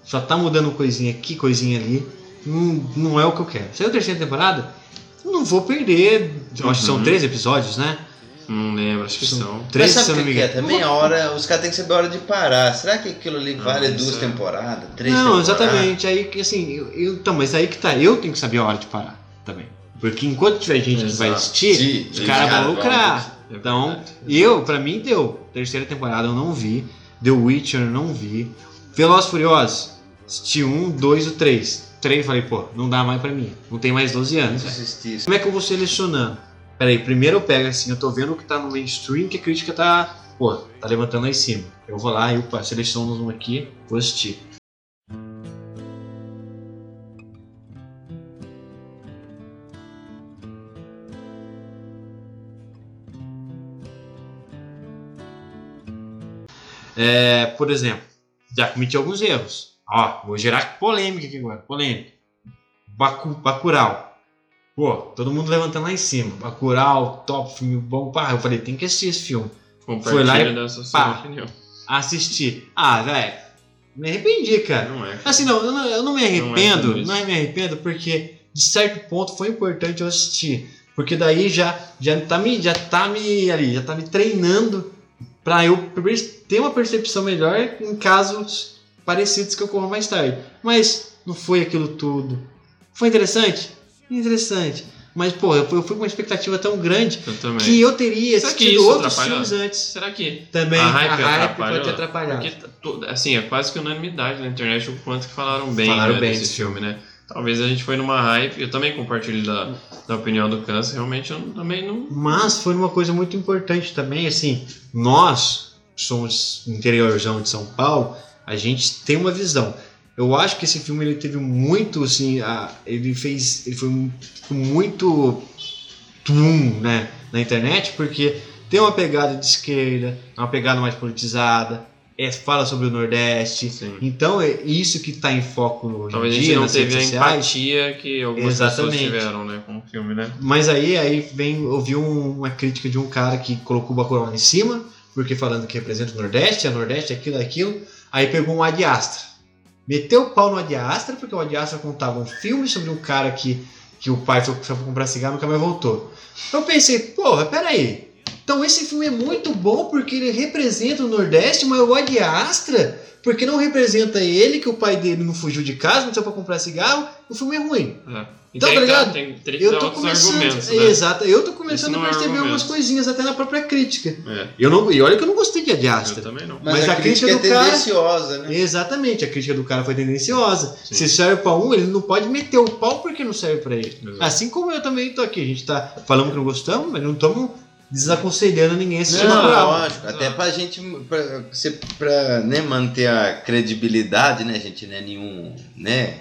[SPEAKER 6] Só tá mudando coisinha aqui, coisinha ali. Não, não é o que eu quero. Saiu a terceira temporada, não vou perder. Eu acho que são
[SPEAKER 7] Uhum.
[SPEAKER 6] três episódios, né?
[SPEAKER 7] Não lembro, acho que são.
[SPEAKER 6] Três,
[SPEAKER 9] Mas sabe
[SPEAKER 6] não
[SPEAKER 9] o
[SPEAKER 6] me
[SPEAKER 9] que, que é? Também a hora, os caras têm que saber a hora de parar. Será que aquilo ali vale duas
[SPEAKER 7] é.
[SPEAKER 9] temporadas? Três
[SPEAKER 6] Não,
[SPEAKER 9] temporadas?
[SPEAKER 6] exatamente. Aí que assim, eu, eu- então, mas aí que tá, eu tenho que saber a hora de parar também. Porque enquanto tiver gente que vai
[SPEAKER 7] Exato.
[SPEAKER 6] assistir,
[SPEAKER 9] Sim,
[SPEAKER 6] os caras
[SPEAKER 9] cara
[SPEAKER 6] vão
[SPEAKER 9] vão-
[SPEAKER 6] lucrar.
[SPEAKER 7] É
[SPEAKER 6] Então,
[SPEAKER 7] verdade.
[SPEAKER 6] eu, pra mim deu. Terceira temporada eu não vi. The Witcher eu não vi. Velozes Furiosos, assisti um, dois e três. Três, falei, pô, não dá mais pra mim. Não tem mais 12 anos. Como é que eu vou selecionando? Peraí, primeiro eu pego assim, eu tô vendo o que tá no mainstream, que a crítica tá, pô, tá levantando lá em cima. Eu vou lá, eu pá, seleciono um aqui, vou assistir. É, por exemplo, já cometi alguns erros. Ó, vou gerar polêmica aqui agora, polêmica. Baku, Bacurau. Pô, todo mundo levantando lá em cima. Bacurau, top, filme bom. Pá, eu falei, tem que assistir esse filme. Foi lá e pá. Assisti. Ah, velho, me arrependi, cara.
[SPEAKER 7] Não é. cara.
[SPEAKER 6] Assim, não, eu não, eu não me arrependo,
[SPEAKER 7] tudo isso.
[SPEAKER 6] não, me arrependo, porque de certo ponto foi importante eu assistir. Porque daí já, já, tá, me, já tá me ali, já tá me treinando pra eu ter uma percepção melhor em casos parecidos que ocorram mais tarde. Mas não foi aquilo tudo. Foi interessante? Interessante. Mas, pô, eu fui, com uma expectativa tão grande
[SPEAKER 7] Eu
[SPEAKER 6] que eu teria
[SPEAKER 7] Será
[SPEAKER 6] assistido outros
[SPEAKER 7] atrapalhou?
[SPEAKER 6] filmes antes.
[SPEAKER 7] Será que
[SPEAKER 6] Também
[SPEAKER 7] a hype,
[SPEAKER 6] pode
[SPEAKER 7] atrapalhou?
[SPEAKER 6] atrapalhar.
[SPEAKER 7] Porque, tá tu- assim, é quase que unanimidade na internet o quanto que falaram bem,
[SPEAKER 6] Falaram
[SPEAKER 7] né,
[SPEAKER 6] bem
[SPEAKER 7] desse
[SPEAKER 6] desse
[SPEAKER 7] filme, né? Talvez a gente foi numa hype, eu também compartilho da, da opinião do Câncer, realmente eu também não...
[SPEAKER 6] Mas foi uma coisa muito importante também, assim, nós somos interiorzão de São Paulo, a gente tem uma visão. Eu acho que esse filme ele teve muito, assim, a- ele fez, ele foi mu- muito tum, né, na internet, porque tem uma pegada de esquerda, uma pegada mais politizada, é, fala sobre o Nordeste,
[SPEAKER 7] Sim.
[SPEAKER 6] então é isso que está em foco hoje
[SPEAKER 7] Talvez a
[SPEAKER 6] em
[SPEAKER 7] gente
[SPEAKER 6] dia
[SPEAKER 7] não
[SPEAKER 6] nas
[SPEAKER 7] teve a empatia que algumas
[SPEAKER 6] Exatamente.
[SPEAKER 7] pessoas tiveram, né, com o filme, né?
[SPEAKER 6] Mas aí, aí vem, eu vi um- uma crítica de um cara que colocou o Bacurau em cima, porque falando que representa o Nordeste, é Nordeste, aquilo, aquilo. Aí pegou um Ad Astra. Meteu o pau no Ad Astra, porque o Ad Astra contava um filme sobre um cara que, que o pai foi, foi comprar cigarro e nunca mais voltou. Eu pensei, porra, peraí. Então esse filme é muito bom porque ele representa o Nordeste, mas o Ad Astra, porque não representa ele, que o pai dele não fugiu de casa, não saiu pra comprar cigarro, o filme é ruim.
[SPEAKER 7] É.
[SPEAKER 6] Então, tá ligado?
[SPEAKER 7] Tem,
[SPEAKER 6] Eu tô começando,
[SPEAKER 7] né?
[SPEAKER 6] exato, eu tô começando a
[SPEAKER 7] é
[SPEAKER 6] perceber
[SPEAKER 7] argumento.
[SPEAKER 6] algumas coisinhas até na própria crítica.
[SPEAKER 7] É,
[SPEAKER 6] Eu não, e olha que eu não gostei de Ad
[SPEAKER 7] eu
[SPEAKER 6] Astra.
[SPEAKER 7] também não.
[SPEAKER 9] Mas,
[SPEAKER 6] Mas
[SPEAKER 9] a,
[SPEAKER 6] a
[SPEAKER 9] crítica,
[SPEAKER 6] crítica
[SPEAKER 9] é
[SPEAKER 6] do cara-
[SPEAKER 9] tendenciosa, né?
[SPEAKER 6] Exatamente, a crítica do cara foi tendenciosa.
[SPEAKER 7] Sim.
[SPEAKER 6] Se serve pra um, ele não pode meter o pau porque não serve pra ele.
[SPEAKER 7] Exato.
[SPEAKER 6] Assim como eu também tô aqui. A gente tá falando que não gostamos, mas não estamos desaconselhando ninguém a assistir
[SPEAKER 9] Não, lógico. Até pra gente, pra, pra né, manter a credibilidade, né? A gente não é nenhum, né?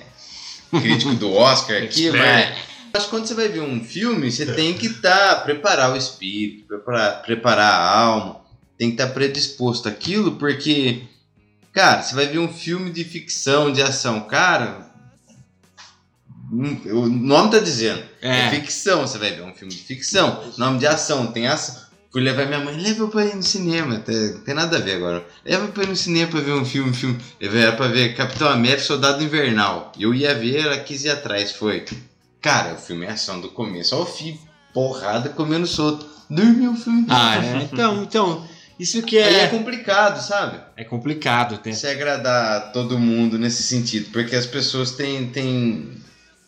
[SPEAKER 9] Crítico do Oscar [laughs] aqui, mas... Mas quando você vai ver um filme, você tem que estar, preparar o espírito, preparar, preparar a alma, tem que estar predisposto àquilo, porque, cara, você vai ver um filme de ficção, de ação, cara, o nome tá dizendo, é.
[SPEAKER 6] É.
[SPEAKER 9] ficção, você vai ver um filme de ficção, nome de ação, tem ação. Fui levar minha mãe, leva pra ir no cinema, até, não tem nada a ver agora. Leva pra ir no cinema pra ver um filme, filme. Ela pra ver Capitão América Soldado Invernal. Eu ia ver, ela quis ir atrás, foi. Cara, o filme é ação do começo ao fim, porrada comendo solto. Dormiu o filme.
[SPEAKER 6] Ah, é. [laughs] Então, então, isso que
[SPEAKER 9] Aí é
[SPEAKER 6] é,
[SPEAKER 9] complicado, sabe?
[SPEAKER 6] é complicado. Tem.
[SPEAKER 9] Se agradar todo mundo nesse sentido, porque as pessoas têm, têm,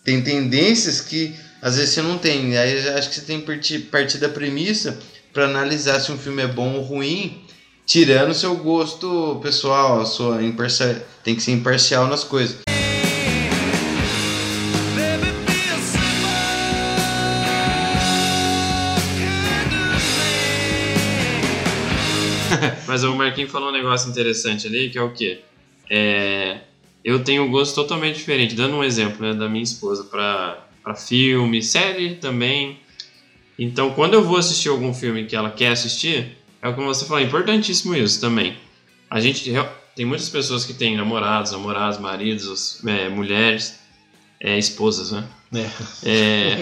[SPEAKER 9] têm tendências que às vezes você não tem. Aí acho que você tem que partir, da premissa para analisar se um filme é bom ou ruim, tirando seu gosto pessoal, sua imparcial, tem que ser imparcial nas coisas. [laughs]
[SPEAKER 7] Mas o Marquinhos falou um negócio interessante ali, que é o quê? É, eu tenho um gosto totalmente diferente. Dando um exemplo né, da minha esposa para filme, série também. Então, quando eu vou assistir algum filme que ela quer assistir, é como você falou, é importantíssimo isso também. A gente tem muitas pessoas que têm namorados, namorados, maridos, é, mulheres, é, esposas, né? É,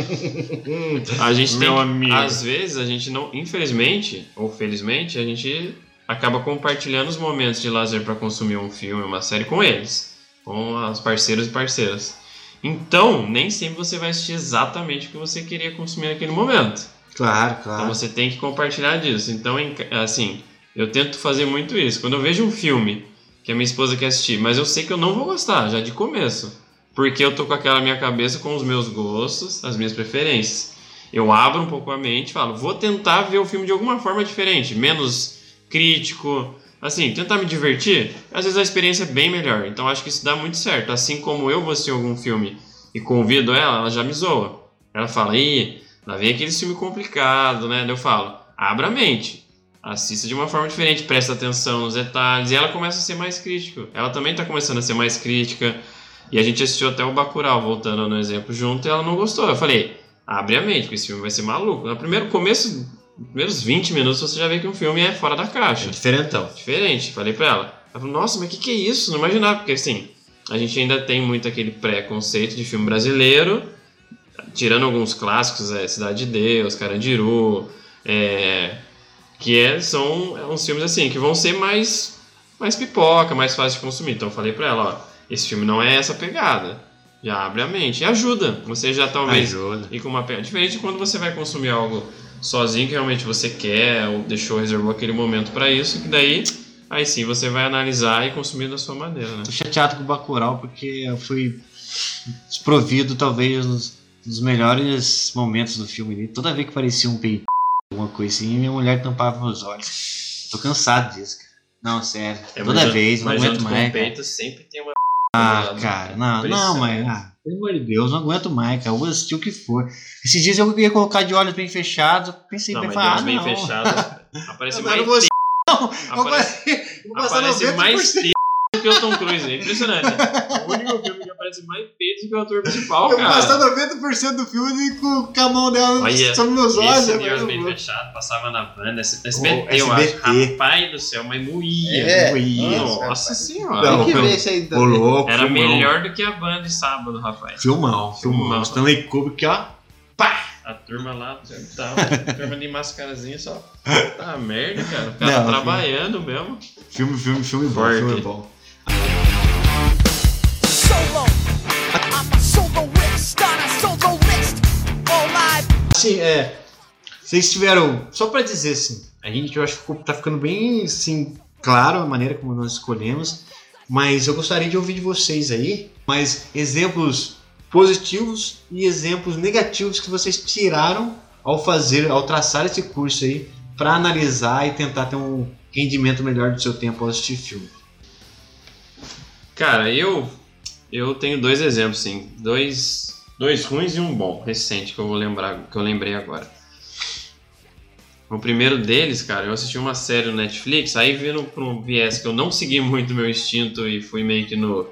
[SPEAKER 7] [laughs] a gente tem,
[SPEAKER 6] amigo.
[SPEAKER 7] às vezes a gente não, infelizmente ou felizmente, a gente acaba compartilhando os momentos de lazer para consumir um filme, uma série com eles, com os parceiros e parceiras. Então, nem sempre você vai assistir exatamente o que você queria consumir naquele momento.
[SPEAKER 6] Claro,
[SPEAKER 7] Então
[SPEAKER 6] claro.
[SPEAKER 7] você tem que compartilhar disso. Então, assim, eu tento fazer muito isso. Quando eu vejo um filme que a minha esposa quer assistir, mas eu sei que eu não vou gostar, já de começo. Porque eu tô com aquela minha cabeça com os meus gostos, as minhas preferências. Eu abro um pouco a mente e falo, vou tentar ver o filme de alguma forma diferente, menos crítico, assim, tentar me divertir. Às vezes a experiência é bem melhor. Então acho que isso dá muito certo. Assim como eu vou assistir algum filme e convido ela, ela já me zoa. Ela fala, ih, lá vem aquele filme complicado, né? Eu falo, abra a mente. Assista de uma forma diferente, presta atenção nos detalhes. E ela começa a ser mais crítica. Ela também tá começando a ser mais crítica. E a gente assistiu até o Bacurau, voltando no exemplo junto, e ela não gostou. Eu falei, abre a mente, porque esse filme vai ser maluco. No primeiro começo, nos primeiros 20 minutos, você já vê que o filme é fora da caixa.
[SPEAKER 6] Diferentão.
[SPEAKER 7] Diferente. Falei pra ela. Ela falou, nossa, mas o que, que é isso? Não imaginava, porque assim, a gente ainda tem muito aquele preconceito de filme brasileiro, tirando alguns clássicos, é Cidade de Deus, Carandiru, é, que é, são é, uns filmes assim, que vão ser mais, mais pipoca, mais fácil de consumir. Então eu falei pra ela, ó, esse filme não é essa pegada. Já abre a mente e ajuda. Você já talvez
[SPEAKER 6] Ajuda.
[SPEAKER 7] ir com uma pegada. Diferente de quando você vai consumir algo sozinho que realmente você quer ou deixou, reservou aquele momento pra isso, que daí aí sim você vai analisar e consumir da sua maneira, né?
[SPEAKER 6] Tô chateado com o Bacurau porque eu fui desprovido, talvez, nos, nos melhores momentos do filme. ali. Toda vez que parecia um peito, alguma coisa assim, minha mulher tampava meus olhos. Tô cansado disso, cara. Não, sério. Toda
[SPEAKER 7] junto-
[SPEAKER 6] vez, não
[SPEAKER 7] É, mas
[SPEAKER 6] aguento
[SPEAKER 7] com
[SPEAKER 6] mais. Cara.
[SPEAKER 7] peito sempre tem uma.
[SPEAKER 6] Ah,
[SPEAKER 7] né?
[SPEAKER 6] cara, não,
[SPEAKER 7] Por
[SPEAKER 6] não,
[SPEAKER 7] isso,
[SPEAKER 6] mas, ah, pelo amor de Deus, não aguento mais, cara. Eu vou assistir o que for. Esses dias eu ia colocar de olhos bem fechados, pensei,
[SPEAKER 7] Não,
[SPEAKER 6] bem, falar,
[SPEAKER 7] Deus bem
[SPEAKER 6] não.
[SPEAKER 7] fechado. Aparece
[SPEAKER 6] Eu
[SPEAKER 7] mais.
[SPEAKER 6] não vou-
[SPEAKER 7] te- [laughs]
[SPEAKER 6] Não,
[SPEAKER 7] Aparece, aparece mais
[SPEAKER 6] 90%.
[SPEAKER 7] te [laughs] do que o Tom Cruise. É impressionante. [laughs] O único filme aparece mais peito do que o ator principal,
[SPEAKER 6] Eu
[SPEAKER 7] cara.
[SPEAKER 6] gastar 90% do filme com, com a mão dela
[SPEAKER 7] Olha,
[SPEAKER 6] sobre meus olhos.
[SPEAKER 7] esse
[SPEAKER 6] eu
[SPEAKER 7] olhos
[SPEAKER 6] não
[SPEAKER 7] bem fechado, passava na banda, SBT,
[SPEAKER 6] Oh,
[SPEAKER 7] eu acho.
[SPEAKER 6] SBT.
[SPEAKER 7] Rapaz do céu, mas moía.
[SPEAKER 9] É,
[SPEAKER 6] Moía.
[SPEAKER 7] Nossa senhora.
[SPEAKER 9] Tem que ver isso aí também.
[SPEAKER 6] louco,
[SPEAKER 7] Era
[SPEAKER 6] filmão.
[SPEAKER 7] melhor do que a banda de sábado, rapaz.
[SPEAKER 6] Filmão, filmão.
[SPEAKER 7] Filmão.
[SPEAKER 6] Stanley Kubrick, ó.
[SPEAKER 7] A turma lá, [laughs] tava, a turma de mascarazinha só. [laughs] Tá merda, cara. O cara
[SPEAKER 6] Não,
[SPEAKER 7] trabalhando mesmo.
[SPEAKER 6] Filme, filme, filme bom, filme bom. Assim, é. Vocês tiveram. Só pra dizer assim, a gente eu acho que tá ficando bem assim, claro a maneira como nós escolhemos. Mas eu gostaria de ouvir de vocês aí mais exemplos positivos e exemplos negativos que vocês tiraram ao fazer, ao traçar esse curso aí, pra analisar e tentar ter um rendimento melhor do seu tempo ao assistir filme.
[SPEAKER 7] Cara, eu eu tenho dois exemplos, sim. Dois, dois ruins e um bom, recente, que eu vou lembrar, que eu lembrei agora. O primeiro deles, cara, eu assisti uma série no Netflix, aí vindo pra um viés que eu não segui muito meu instinto e fui meio que no,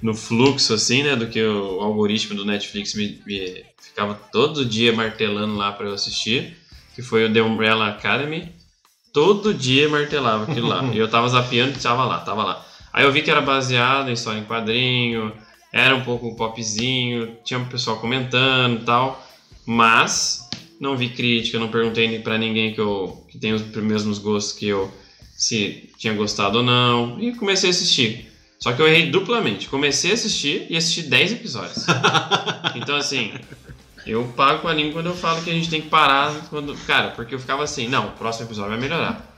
[SPEAKER 7] no fluxo, assim, né, do que o algoritmo do Netflix me, me ficava todo dia martelando lá pra eu assistir, que foi o The Umbrella Academy. Todo dia martelava aquilo lá. [laughs] e eu tava zapeando e tava lá, tava lá. Aí eu vi que era baseado em história em quadrinho, era um pouco popzinho, tinha um pessoal comentando e tal, mas não vi crítica, não perguntei pra ninguém que, eu, que tem os mesmos gostos que eu se tinha gostado ou não, e comecei a assistir. Só que eu errei duplamente. Comecei a assistir e assisti 10 episódios. [laughs] então, assim, eu pago com a língua quando eu falo que a gente tem que parar. Quando... Cara, porque eu ficava assim: não, o próximo episódio vai melhorar.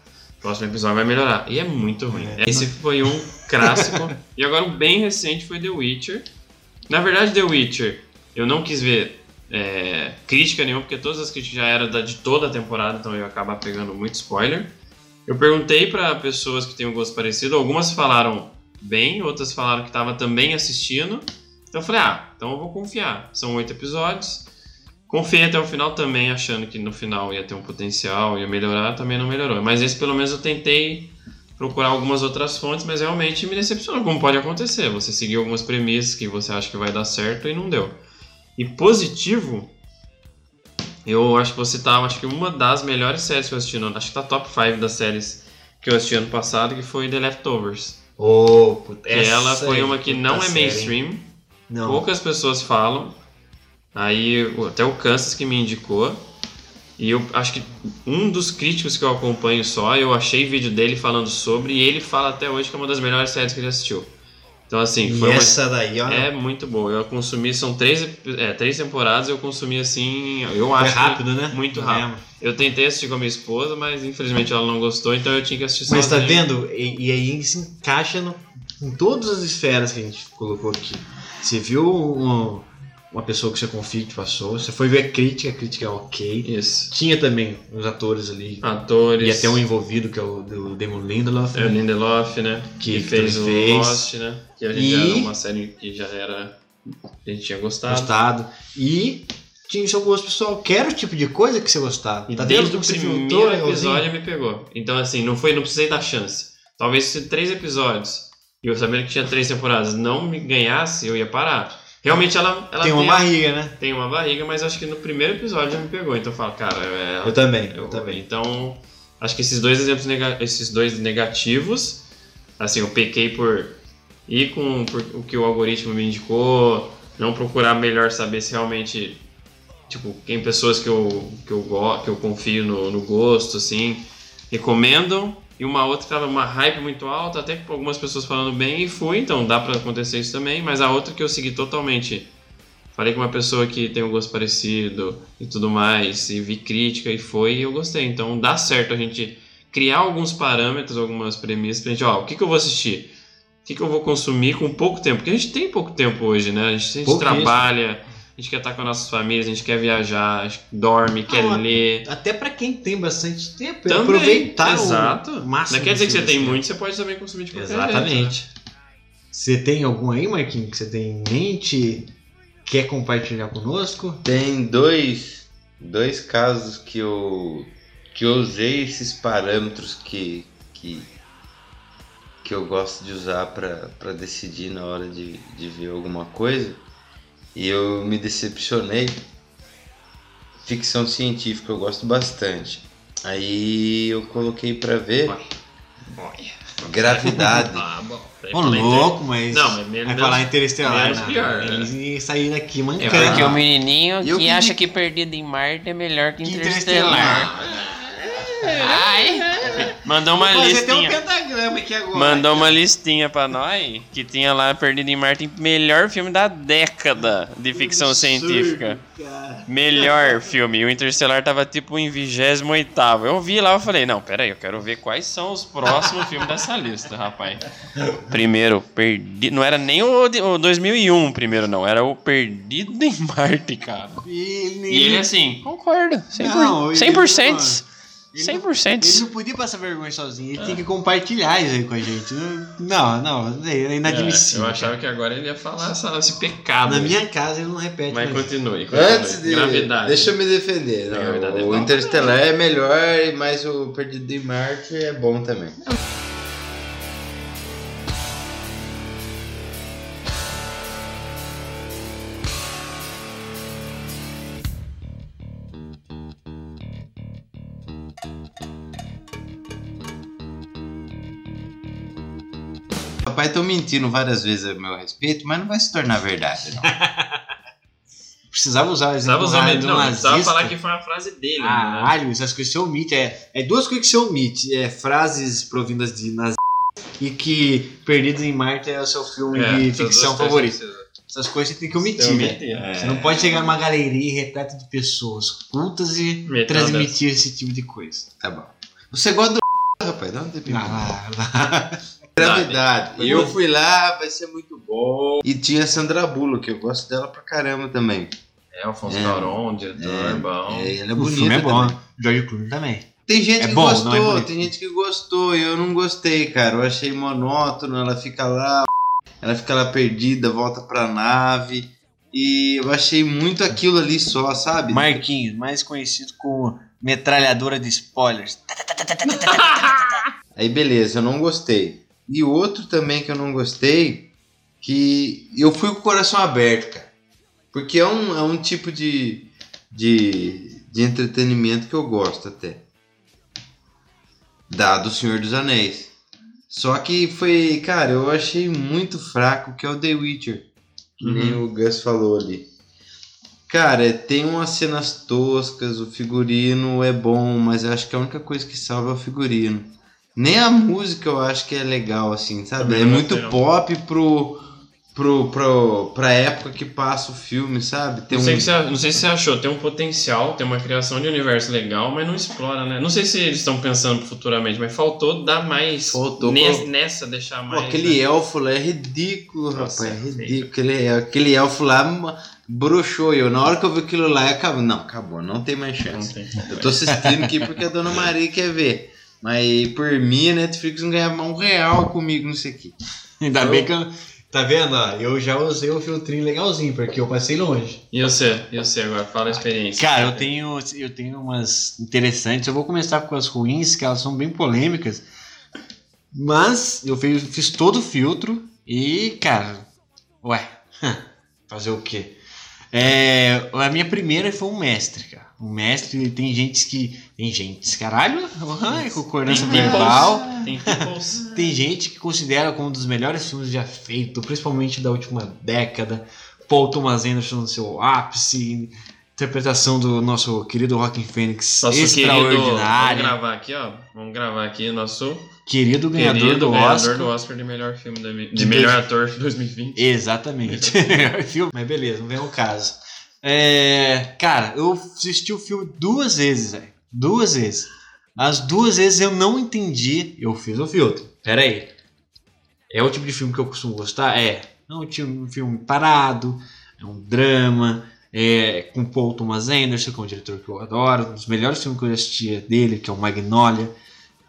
[SPEAKER 7] O próximo episódio vai melhorar. E é muito ruim. Esse foi um clássico. [laughs] e agora um bem recente foi The Witcher. Na verdade, The Witcher, eu não quis ver é, crítica nenhuma, porque todas as críticas já eram da- de toda a temporada, então eu ia acabar pegando muito spoiler. Eu perguntei para pessoas que têm um gosto parecido, algumas falaram bem, outras falaram que estava também assistindo. Então eu falei, ah, então eu vou confiar. São oito episódios. Confiei até o final também, achando que no final ia ter um potencial, ia melhorar, também não melhorou. Mas esse pelo menos eu tentei procurar algumas outras fontes, mas realmente me decepcionou, como pode acontecer. Você seguiu algumas premissas que você acha que vai dar certo e não deu. E positivo, eu acho que você tá, acho que uma das melhores séries que eu assisti, acho que tá top 5 das séries que eu assisti ano passado, que foi The Leftovers.
[SPEAKER 6] Ô, puta,
[SPEAKER 7] ela foi uma que não é mainstream,
[SPEAKER 6] Não.
[SPEAKER 7] poucas pessoas falam. Aí até o Kansas que me indicou. E eu acho que um dos críticos que eu acompanho só, eu achei vídeo dele falando sobre, e ele fala até hoje que é uma das melhores séries que ele assistiu. Então, assim,
[SPEAKER 6] E
[SPEAKER 7] foi uma-
[SPEAKER 6] essa daí, ó.
[SPEAKER 7] É muito boa. Eu consumi, são três, é, três temporadas, eu consumi assim. Eu acho. que
[SPEAKER 6] rápido, né?
[SPEAKER 7] Muito
[SPEAKER 6] Eu
[SPEAKER 7] rápido. Eu tentei assistir com a minha esposa, mas infelizmente ela não gostou, então eu tinha que assistir
[SPEAKER 6] Mas tá
[SPEAKER 7] sozinho.
[SPEAKER 6] vendo? E, e aí se encaixa no- em todas as esferas que a gente colocou aqui. Você viu um- uma pessoa que você confia que passou, você foi ver a crítica, a crítica é ok.
[SPEAKER 7] Isso.
[SPEAKER 6] Tinha também os atores ali.
[SPEAKER 7] Atores.
[SPEAKER 6] E até um envolvido, que é o do Damon Lindelof.
[SPEAKER 7] É o
[SPEAKER 6] né?
[SPEAKER 7] Lindelof, né?
[SPEAKER 6] Que
[SPEAKER 7] Que, fez o
[SPEAKER 6] fez.
[SPEAKER 7] Lost, né? Que a gente
[SPEAKER 6] E-
[SPEAKER 7] era uma série que já era. A gente tinha gostado.
[SPEAKER 6] Gostado. E tinha o seu gosto pessoal, que era o tipo de coisa que você gostava.
[SPEAKER 7] E
[SPEAKER 6] Tá
[SPEAKER 7] desde o primeiro
[SPEAKER 6] filtrou, legalzinho?
[SPEAKER 7] episódio me pegou. Então, assim, não foi, não precisei dar chance. Talvez se três episódios e eu sabendo que tinha três temporadas não me ganhasse, eu ia parar. Realmente ela, ela
[SPEAKER 6] Tem uma
[SPEAKER 7] a-
[SPEAKER 6] barriga, né?
[SPEAKER 7] Tem uma barriga, mas acho que no primeiro episódio já me pegou. Então eu falo, cara, é,
[SPEAKER 6] Eu também,
[SPEAKER 7] eu
[SPEAKER 6] eu também.
[SPEAKER 7] Então, acho que esses dois exemplos, esses dois negativos, assim, eu pequei por ir com por o que o algoritmo me indicou, não procurar melhor saber se realmente, tipo, tem pessoas que eu, que eu, que eu confio no, no gosto, assim, recomendam, e uma outra que tava uma hype muito alta, até que algumas pessoas falando bem, e fui, então dá pra acontecer isso também, mas a outra que eu segui totalmente Falei com uma pessoa que tem um gosto parecido e tudo mais, e vi crítica e foi, e eu gostei. Então dá certo a gente criar alguns parâmetros, algumas premissas pra gente, ó, o que, que eu vou assistir? O que, que eu vou consumir com pouco tempo? Porque a gente tem pouco tempo hoje, né? A gente, a gente trabalha, a gente quer estar com nossas famílias, a gente quer viajar, a gente dorme, quer
[SPEAKER 6] Ah,
[SPEAKER 7] ler.
[SPEAKER 6] Até pra quem tem bastante tempo, é
[SPEAKER 7] Também,
[SPEAKER 6] aproveitar
[SPEAKER 7] exato.
[SPEAKER 6] o máximo.
[SPEAKER 7] Não quer dizer que você tem
[SPEAKER 6] desse
[SPEAKER 7] muito, você pode também consumir de qualquer
[SPEAKER 6] tempo.
[SPEAKER 7] jeito, né?
[SPEAKER 6] Exatamente. Você tem algum aí, Marquinhos, que você tem em mente? Quer compartilhar conosco?
[SPEAKER 9] Tem dois, dois casos que eu, que eu usei esses parâmetros que, que, que eu gosto de usar para decidir na hora de, de ver alguma coisa e eu me decepcionei. Ficção científica eu gosto bastante. Aí eu coloquei para ver Gravidade. [laughs]
[SPEAKER 7] Ah, bom.
[SPEAKER 6] Ô, louco, mas.
[SPEAKER 7] Não, mas menos-
[SPEAKER 6] Vai falar interestelar.
[SPEAKER 7] menos
[SPEAKER 6] né?
[SPEAKER 7] pior, né?
[SPEAKER 6] Sair daqui
[SPEAKER 10] É
[SPEAKER 6] mancando.
[SPEAKER 10] porque o menininho
[SPEAKER 9] E eu
[SPEAKER 10] que
[SPEAKER 9] que-
[SPEAKER 10] acha que Perdido em Marte é melhor que
[SPEAKER 6] Que
[SPEAKER 10] Interestelar. Ai! [laughs]
[SPEAKER 7] Mandou uma
[SPEAKER 6] até um
[SPEAKER 7] listinha.
[SPEAKER 6] pentagrama aqui agora.
[SPEAKER 7] Mandou uma listinha pra nós que tinha lá Perdido em Marte, melhor filme da década de ficção científica.
[SPEAKER 6] Cara.
[SPEAKER 7] Melhor [laughs] filme. O Interstellar tava tipo em 28. Eu vi lá, eu falei, não, pera aí, eu quero ver quais são os próximos [laughs] filmes dessa lista, rapaz. Primeiro, Perdido. Não era nem o, o 2001 primeiro, não. Era o Perdido em Marte, cara.
[SPEAKER 6] E,
[SPEAKER 7] ele assim, concordo. 100%.
[SPEAKER 6] Não, ele-
[SPEAKER 7] 100%.
[SPEAKER 6] Ele
[SPEAKER 7] 100%.
[SPEAKER 6] Ele não podia passar vergonha sozinho, ele tinha que compartilhar isso aí com a gente. Não, não, é inadmissível.
[SPEAKER 7] eu achava que agora ele ia falar essa- esse pecado.
[SPEAKER 6] Na minha casa ele não repete.
[SPEAKER 7] Mas
[SPEAKER 6] mais.
[SPEAKER 7] continue, continue.
[SPEAKER 9] Antes de.
[SPEAKER 7] Gravidade.
[SPEAKER 9] Deixa eu me defender. não,
[SPEAKER 7] é
[SPEAKER 9] o
[SPEAKER 7] bom
[SPEAKER 9] Interstellar é melhor, mas o Perdido em Marte é bom também. Papai estão mentindo várias vezes a meu respeito, mas não vai se tornar verdade, não. [laughs]
[SPEAKER 6] Precisava usar o exemplo
[SPEAKER 7] Precisava usar
[SPEAKER 6] do.
[SPEAKER 7] Não, precisava
[SPEAKER 6] nazista.
[SPEAKER 7] falar que foi uma frase dele. né?
[SPEAKER 6] Caralho, essas coisas você omite. É, é duas coisas que você omite. É frases provindas de nazistas e que Perdido em Marte é o seu filme
[SPEAKER 7] É,
[SPEAKER 6] de ficção
[SPEAKER 7] coisas
[SPEAKER 6] favorito. Essas coisas você tem que omitir,
[SPEAKER 7] omitir, é.
[SPEAKER 6] Você não pode chegar numa galeria repleta de pessoas cultas e transmitir esse tipo de coisa.
[SPEAKER 9] Tá bom. Você gosta do [laughs] rapaz? Dá um tempinho.
[SPEAKER 6] Ah, lá.
[SPEAKER 9] Gravidade. E eu fui lá, vai ser muito bom. E tinha a Sandra Bullock, eu gosto dela pra caramba também.
[SPEAKER 7] É, Alfonso
[SPEAKER 9] É.
[SPEAKER 7] Cuarón, diretor,
[SPEAKER 9] É,
[SPEAKER 7] bom.
[SPEAKER 9] É, ela é
[SPEAKER 6] o
[SPEAKER 9] bonita
[SPEAKER 6] filme é bom.
[SPEAKER 9] também.
[SPEAKER 6] George Clooney também.
[SPEAKER 9] Tem gente
[SPEAKER 6] É
[SPEAKER 9] que
[SPEAKER 6] bom, não
[SPEAKER 9] gostou,
[SPEAKER 6] é
[SPEAKER 9] tem gente que gostou e eu não gostei, cara. Eu achei monótono, ela fica lá, ela fica lá perdida, volta pra nave. E eu achei muito aquilo ali só, sabe?
[SPEAKER 6] Marquinhos, mais conhecido como metralhadora de spoilers.
[SPEAKER 9] Aí beleza, eu não gostei. E outro também que eu não gostei, que eu fui com o coração aberto, cara. Porque é um, é um tipo de, de, de entretenimento que eu gosto até. Dado o Senhor dos Anéis. Só que foi, cara, eu achei muito fraco, que é o The Witcher. Que nem o Gus falou ali. Cara, tem umas cenas toscas, o figurino é bom, mas eu acho que a única coisa que salva é o figurino. Nem a música eu acho que é legal, assim, sabe? É
[SPEAKER 7] não
[SPEAKER 9] muito
[SPEAKER 7] não.
[SPEAKER 9] pop pro, pro, pro, pra época que passa o filme, sabe? Tem
[SPEAKER 7] Não sei,
[SPEAKER 9] um-
[SPEAKER 7] você, não sei se você achou, tem um potencial, tem uma criação de universo legal, mas não explora, né? Não sei se eles estão pensando futuramente, mas faltou dar mais.
[SPEAKER 9] Faltou
[SPEAKER 7] nes- nessa, deixar
[SPEAKER 9] Pô,
[SPEAKER 7] mais.
[SPEAKER 9] aquele
[SPEAKER 7] né?
[SPEAKER 9] elfo lá é ridículo,
[SPEAKER 7] Nossa,
[SPEAKER 9] rapaz. É
[SPEAKER 7] é
[SPEAKER 9] ridículo. Aquele, aquele elfo lá broxou. Eu, na hora que eu vi aquilo lá, acabou. Não, acabou. Não tem mais chance.
[SPEAKER 7] tem.
[SPEAKER 9] Eu tô assistindo aqui porque a dona Maria quer ver. Mas por mim, a Netflix não ganhava um real comigo nisso aqui.
[SPEAKER 6] Ainda
[SPEAKER 9] Eu-
[SPEAKER 6] bem que eu. Tá vendo? ó? Eu já usei o filtrinho legalzinho, porque eu passei longe.
[SPEAKER 7] E você? E você agora? Fala a experiência.
[SPEAKER 6] Cara, eu tenho, eu tenho umas interessantes. Eu vou começar com as ruins, que elas são bem polêmicas. Mas eu fiz, fiz todo o filtro e, cara, ué, [laughs] fazer o quê? É, a minha primeira foi um mestre, cara. Um mestre, tem gente que. Tem gente, caralho, ai, concordância
[SPEAKER 7] Tem
[SPEAKER 6] verbal.
[SPEAKER 7] tem. [laughs]
[SPEAKER 6] Tem gente que considera como um dos melhores filmes já feitos, principalmente da última década. Paul Thomas Anderson no seu ápice, interpretação do nosso querido Rockin' Phoenix
[SPEAKER 7] Nosso querido. Vamos gravar aqui, ó. Vamos gravar aqui nosso
[SPEAKER 6] Querido ganhador
[SPEAKER 7] querido
[SPEAKER 6] do
[SPEAKER 7] ganhador
[SPEAKER 6] Oscar.
[SPEAKER 7] do Oscar de melhor filme de,
[SPEAKER 6] De
[SPEAKER 7] melhor ator de 2020.
[SPEAKER 6] Exatamente. [laughs] Melhor filme. Mas beleza, não vem ao caso. É, cara, eu assisti o filme duas vezes, velho. Duas vezes. As duas vezes eu não entendi. Eu fiz o filtro. Pera aí. É o tipo de filme que eu costumo gostar? É. É um filme parado, é um drama, é com Paul Thomas Anderson, que é um diretor que eu adoro, um dos melhores filmes que eu já assisti dele, que é o Magnolia.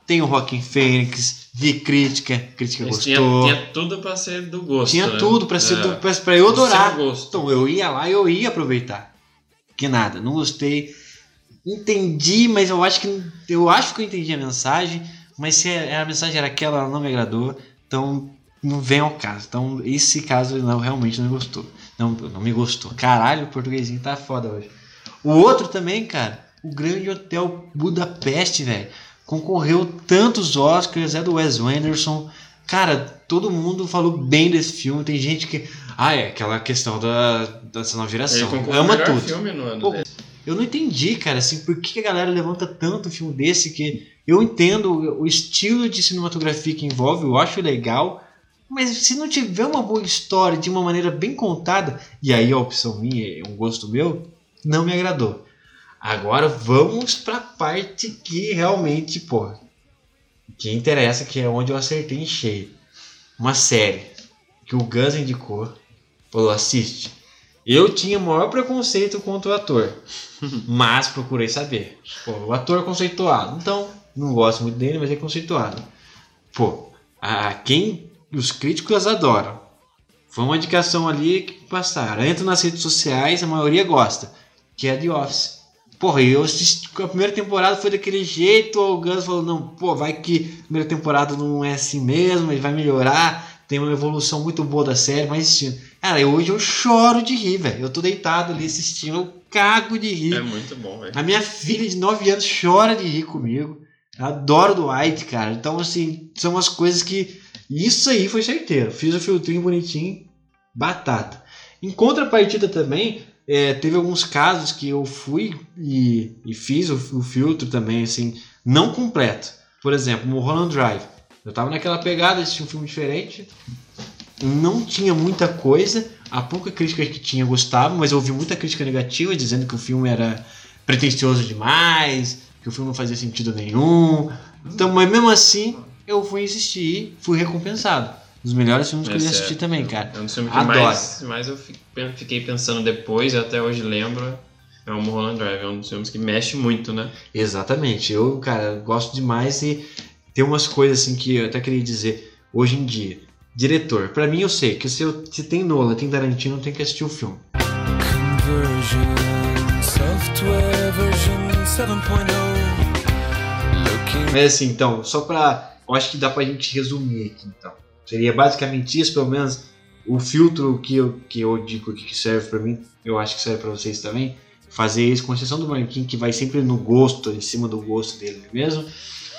[SPEAKER 6] Tem o Rockin' Phoenix, vi crítica, crítica
[SPEAKER 7] Mas tinha,
[SPEAKER 6] gostou.
[SPEAKER 7] tinha tudo pra ser do gosto.
[SPEAKER 6] Tinha
[SPEAKER 7] né?
[SPEAKER 6] tudo pra ser
[SPEAKER 7] É.
[SPEAKER 6] do, pra, pra eu adorar. Então eu ia lá e eu ia aproveitar. Que nada, não gostei. Entendi, mas eu acho que eu acho que eu entendi a mensagem, mas se a a mensagem era aquela, ela não me agradou. Então não vem ao caso. Então esse caso não realmente não me gostou. Não, não me gostou. Caralho, o portuguesinho tá foda hoje. O outro também, cara, o Grande Hotel Budapeste, velho. Concorreu tantos Oscars, é do Wes Anderson. Cara, todo mundo falou bem desse filme. Tem gente que. Ah, é aquela questão da, dessa nova
[SPEAKER 7] Ele
[SPEAKER 6] geração.
[SPEAKER 7] ao
[SPEAKER 6] Ama tudo.
[SPEAKER 7] filme no ano
[SPEAKER 6] Pô, eu não entendi, cara, assim, por que a galera levanta tanto filme desse que eu entendo o estilo de cinematografia que envolve, eu acho legal, mas se não tiver uma boa história de uma maneira bem contada, e aí a opção minha, um gosto meu, não me agradou. Agora vamos pra parte que realmente, pô, que interessa, que é onde eu acertei em cheio. Uma série que o Gus indicou, falou, assiste. Eu tinha o maior preconceito contra o ator, [laughs] mas procurei saber. Pô, o ator é conceituado, então não gosto muito dele, mas é conceituado. Pô, a quem os críticos adoram. Foi uma indicação ali que passaram. Entra nas redes sociais, a maioria gosta, que é The Office. Porra, e eu assisti, a primeira temporada foi daquele jeito, o Gus falou, não, pô, vai que a primeira temporada não é assim mesmo, ele vai melhorar, tem uma evolução muito boa da série, mas assistindo. Cara, hoje eu choro de rir, velho. Eu tô deitado ali assistindo, eu cago de rir.
[SPEAKER 7] É muito bom, velho.
[SPEAKER 6] A minha filha de 9 anos chora de rir comigo. Eu adoro Dwight, cara. Então, assim, são as coisas que. Isso aí foi certeiro. Fiz o filtrinho bonitinho, batata. Em contrapartida também, é, teve alguns casos que eu fui e, e fiz o, o filtro também, assim, não completo. Por exemplo, Mulholland Drive. Eu tava naquela pegada, assisti um filme diferente. Não tinha muita coisa. A pouca crítica que tinha gostava, mas eu ouvi muita crítica negativa dizendo que o filme era pretensioso demais, que o filme não fazia sentido nenhum. Então, mas mesmo assim, eu fui insistir, fui recompensado. Dos melhores filmes que eu já
[SPEAKER 7] é-
[SPEAKER 6] assisti também, cara.
[SPEAKER 7] É um dos filmes que
[SPEAKER 6] Adoro.
[SPEAKER 7] mais, mais eu fi- fiquei pensando depois e até hoje lembro. É o Mulholland Drive, é um dos filmes que mexe muito, né?
[SPEAKER 6] Exatamente. Eu, cara, gosto demais e tem umas coisas assim que eu até queria dizer hoje em dia. Diretor, pra mim eu sei que se, eu, se tem Nola, tem Tarantino, tem que assistir o filme.
[SPEAKER 11] Conversion, software version 7.0. Looking
[SPEAKER 6] Mas assim, então, só pra. Eu acho que dá pra gente resumir aqui, então. Seria basicamente isso, pelo menos o filtro que eu, que eu digo que serve pra mim, eu acho que serve pra vocês também. Fazer isso, com exceção do Marquinhos, que vai sempre no gosto, em cima do gosto dele mesmo.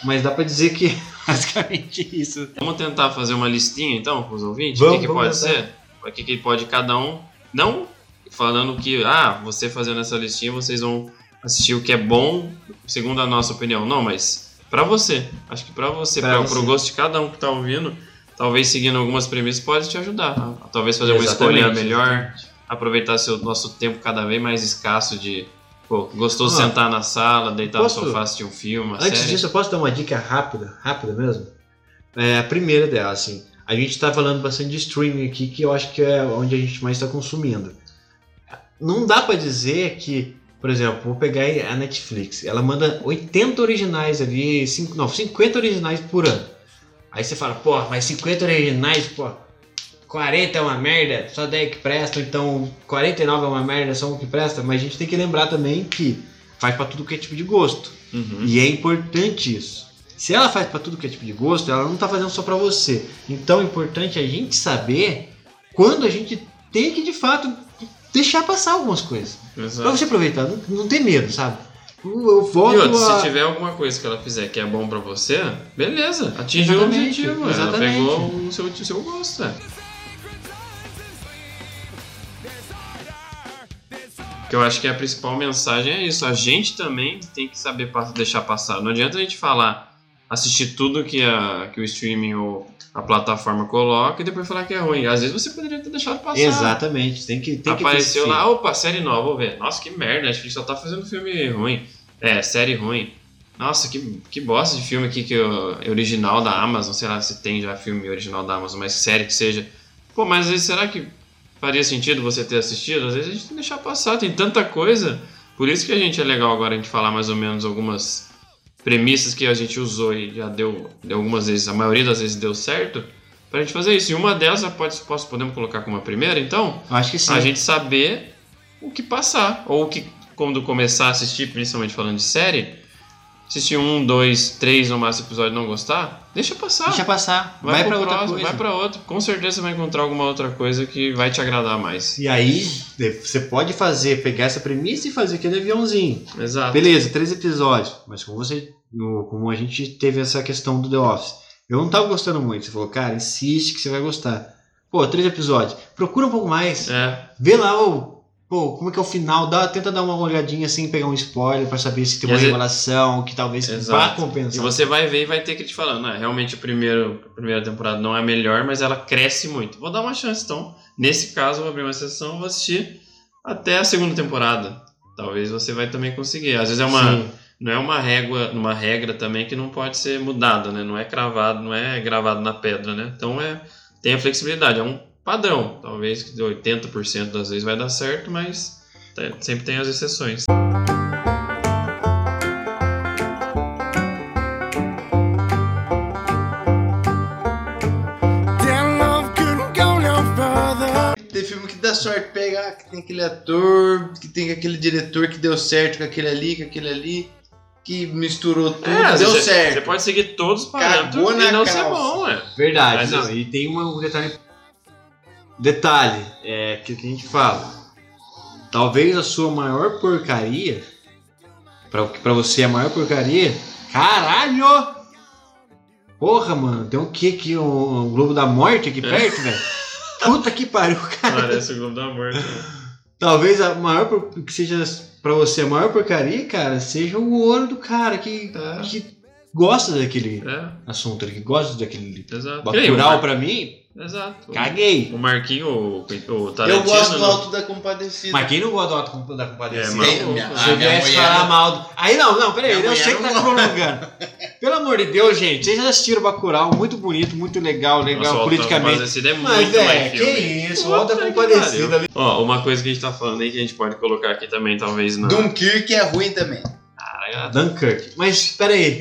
[SPEAKER 6] Mas dá pra dizer que [laughs] basicamente isso.
[SPEAKER 7] Vamos tentar fazer uma listinha então com os ouvintes?
[SPEAKER 6] Vamos,
[SPEAKER 7] o que, que pode
[SPEAKER 6] tentar.
[SPEAKER 7] ser? O que, que pode cada um. Não falando que, ah, você fazendo essa listinha, vocês vão assistir o que é bom, segundo a nossa opinião. Não, mas Pra você. Acho que pra você,
[SPEAKER 6] você.
[SPEAKER 7] pro gosto de cada um que tá ouvindo, talvez seguindo algumas premissas pode te ajudar. a- a talvez fazer uma
[SPEAKER 6] Exatamente,
[SPEAKER 7] escolha melhor, aproveitar seu nosso tempo cada vez mais escasso de. Pô, gostou de
[SPEAKER 6] Ó,
[SPEAKER 7] sentar na sala, deitar
[SPEAKER 6] posso-
[SPEAKER 7] no sofá, assistir um filme, uma
[SPEAKER 6] Antes
[SPEAKER 7] série.
[SPEAKER 6] disso, eu posso dar uma dica rápida, rápida mesmo? É, a primeira dela, assim. A gente tá falando bastante de streaming aqui, que eu acho que é onde a gente mais está consumindo. Não dá pra dizer que, por exemplo, vou pegar a Netflix, ela manda 80 originais ali, cinco, não, 50 originais por ano. Aí você fala, pô, mas 50 originais, pô, 40 é uma merda, só 10 que prestam, então 49 é uma merda, só um que presta. Mas a gente tem que lembrar também que faz pra tudo que é tipo de gosto.
[SPEAKER 7] Uhum.
[SPEAKER 6] E é importante isso. Se ela faz pra tudo que é tipo de gosto, ela não tá fazendo só pra você. Então é importante a gente saber quando a gente tem que de fato deixar passar algumas coisas.
[SPEAKER 7] Exato.
[SPEAKER 6] Pra você aproveitar, não, não ter medo, sabe? Eu, volto
[SPEAKER 7] E outra,
[SPEAKER 6] a...
[SPEAKER 7] se tiver alguma coisa que ela fizer que é bom pra você, beleza, atingiu
[SPEAKER 6] Exatamente,
[SPEAKER 7] o objetivo.
[SPEAKER 6] exatamente.
[SPEAKER 7] Ela pegou o seu, o seu gosto. É. Que eu acho que a principal mensagem é isso. A gente também tem que saber deixar passar. Não adianta a gente falar, assistir tudo que, a, que o streaming ou a plataforma coloca e depois falar que é ruim. Às vezes você poderia ter deixado passar.
[SPEAKER 6] Exatamente, tem que, tem
[SPEAKER 7] Apareceu
[SPEAKER 6] que
[SPEAKER 7] lá, opa, série nova, vou ver. Nossa, que merda, Netflix só tá fazendo filme ruim. É, série ruim. Nossa, que, que bosta de filme aqui que eu- é original da Amazon. Sei lá se tem já filme original da Amazon, mas série que seja. Pô, mas às vezes será que faria sentido você ter assistido? Às vezes a gente tem que deixar passar, tem tanta coisa. Por isso que a gente é legal agora a gente falar mais ou menos algumas premissas que a gente usou e já deu, deu algumas vezes, a maioria das vezes deu certo, pra gente fazer isso. E uma delas, já pode, posso, podemos colocar como a primeira, então?
[SPEAKER 6] Acho que sim.
[SPEAKER 7] A gente saber o que passar. Ou o que, quando começar a assistir, principalmente falando de série, assistir um, dois, três no máximo episódio e não gostar, deixa passar.
[SPEAKER 6] Deixa passar,
[SPEAKER 7] Vai,
[SPEAKER 6] vai,
[SPEAKER 7] pro
[SPEAKER 6] pra outra
[SPEAKER 7] próximo,
[SPEAKER 6] coisa.
[SPEAKER 7] vai pra outro. Com certeza você vai encontrar alguma outra coisa que vai te agradar mais.
[SPEAKER 6] E aí, você pode fazer, pegar essa premissa e fazer aquele aviãozinho.
[SPEAKER 7] Exato.
[SPEAKER 6] Beleza, três episódios. Mas como você. No- como a gente teve essa questão do The Office. Eu não tava gostando muito. Você falou, cara, insiste que você vai gostar. Pô, três episódios. Procura um pouco mais.
[SPEAKER 7] É.
[SPEAKER 6] Vê lá o. Pô, como é que é o final? Dá, tenta dar uma olhadinha assim, pegar um spoiler pra saber se tem uma revelação que talvez vá compensar.
[SPEAKER 7] E você vai ver e vai ter que te falar, não, realmente o primeiro, a primeira temporada não é a melhor, mas ela cresce muito. Vou dar uma chance, então. Nesse caso, vou abrir uma sessão e vou assistir até a segunda temporada. Talvez você vai também conseguir. Às vezes é uma.
[SPEAKER 6] Sim.
[SPEAKER 7] Não é uma régua, uma regra também que não pode ser mudada, né? Não é cravado, não é gravado na pedra, né? Então é tem a flexibilidade, é um padrão. Talvez que de 80% das vezes vai dar certo, mas tem- sempre tem as exceções.
[SPEAKER 9] Sorte pegar, que tem aquele ator, que tem aquele diretor que deu certo com aquele ali, com aquele ali, que misturou tudo,
[SPEAKER 7] É,
[SPEAKER 9] deu
[SPEAKER 7] vezes
[SPEAKER 9] certo.
[SPEAKER 7] Você pode seguir todos os parâmetros
[SPEAKER 9] Cagou
[SPEAKER 7] e não ser
[SPEAKER 9] calça.
[SPEAKER 7] bom, é.
[SPEAKER 6] Verdade,
[SPEAKER 7] Às
[SPEAKER 6] não,
[SPEAKER 7] vezes-
[SPEAKER 6] e tem um detalhe. Detalhe, é que que a gente fala. Talvez a sua maior porcaria. Pra, pra você a maior porcaria. Caralho! Porra, mano, tem um que aqui? Um, um Globo da Morte aqui perto, velho? [laughs] Puta que pariu, cara.
[SPEAKER 7] Parece o Globo da Morte. né?
[SPEAKER 6] Talvez a maior que seja pra você a maior porcaria, cara, seja o ouro do cara que, que gosta daquele
[SPEAKER 7] É,
[SPEAKER 6] assunto, que gosta daquele
[SPEAKER 7] exato. O Mar-
[SPEAKER 6] pra mim.
[SPEAKER 7] Exato.
[SPEAKER 6] Caguei.
[SPEAKER 7] O Marquinho, o, o
[SPEAKER 9] Eu
[SPEAKER 7] Tarantino...
[SPEAKER 9] gosto do
[SPEAKER 7] não-
[SPEAKER 9] Alto da Compadecida.
[SPEAKER 6] Mas quem não gosta do Auto da Compadecida?
[SPEAKER 7] É,
[SPEAKER 9] minha-
[SPEAKER 6] Se eu viesse falar
[SPEAKER 9] não-
[SPEAKER 6] mal do... Aí não, não, peraí,
[SPEAKER 9] Minha
[SPEAKER 6] eu sei que tá prolongando. Pelo amor de Deus, gente, vocês já assistiram Bacurau, muito bonito, muito legal, legal
[SPEAKER 7] Nossa, o
[SPEAKER 6] politicamente.
[SPEAKER 7] Compadecida é
[SPEAKER 6] Mas,
[SPEAKER 7] muito
[SPEAKER 6] é,
[SPEAKER 7] mais
[SPEAKER 6] que
[SPEAKER 7] filme.
[SPEAKER 6] isso, o Auto da Compadecida
[SPEAKER 7] pariu. Ó, uma coisa que a gente tá falando aí que a gente pode colocar aqui também, talvez na...
[SPEAKER 9] Dunkirk é ruim também.
[SPEAKER 7] Caralho,
[SPEAKER 6] Dunkirk. Mas, peraí.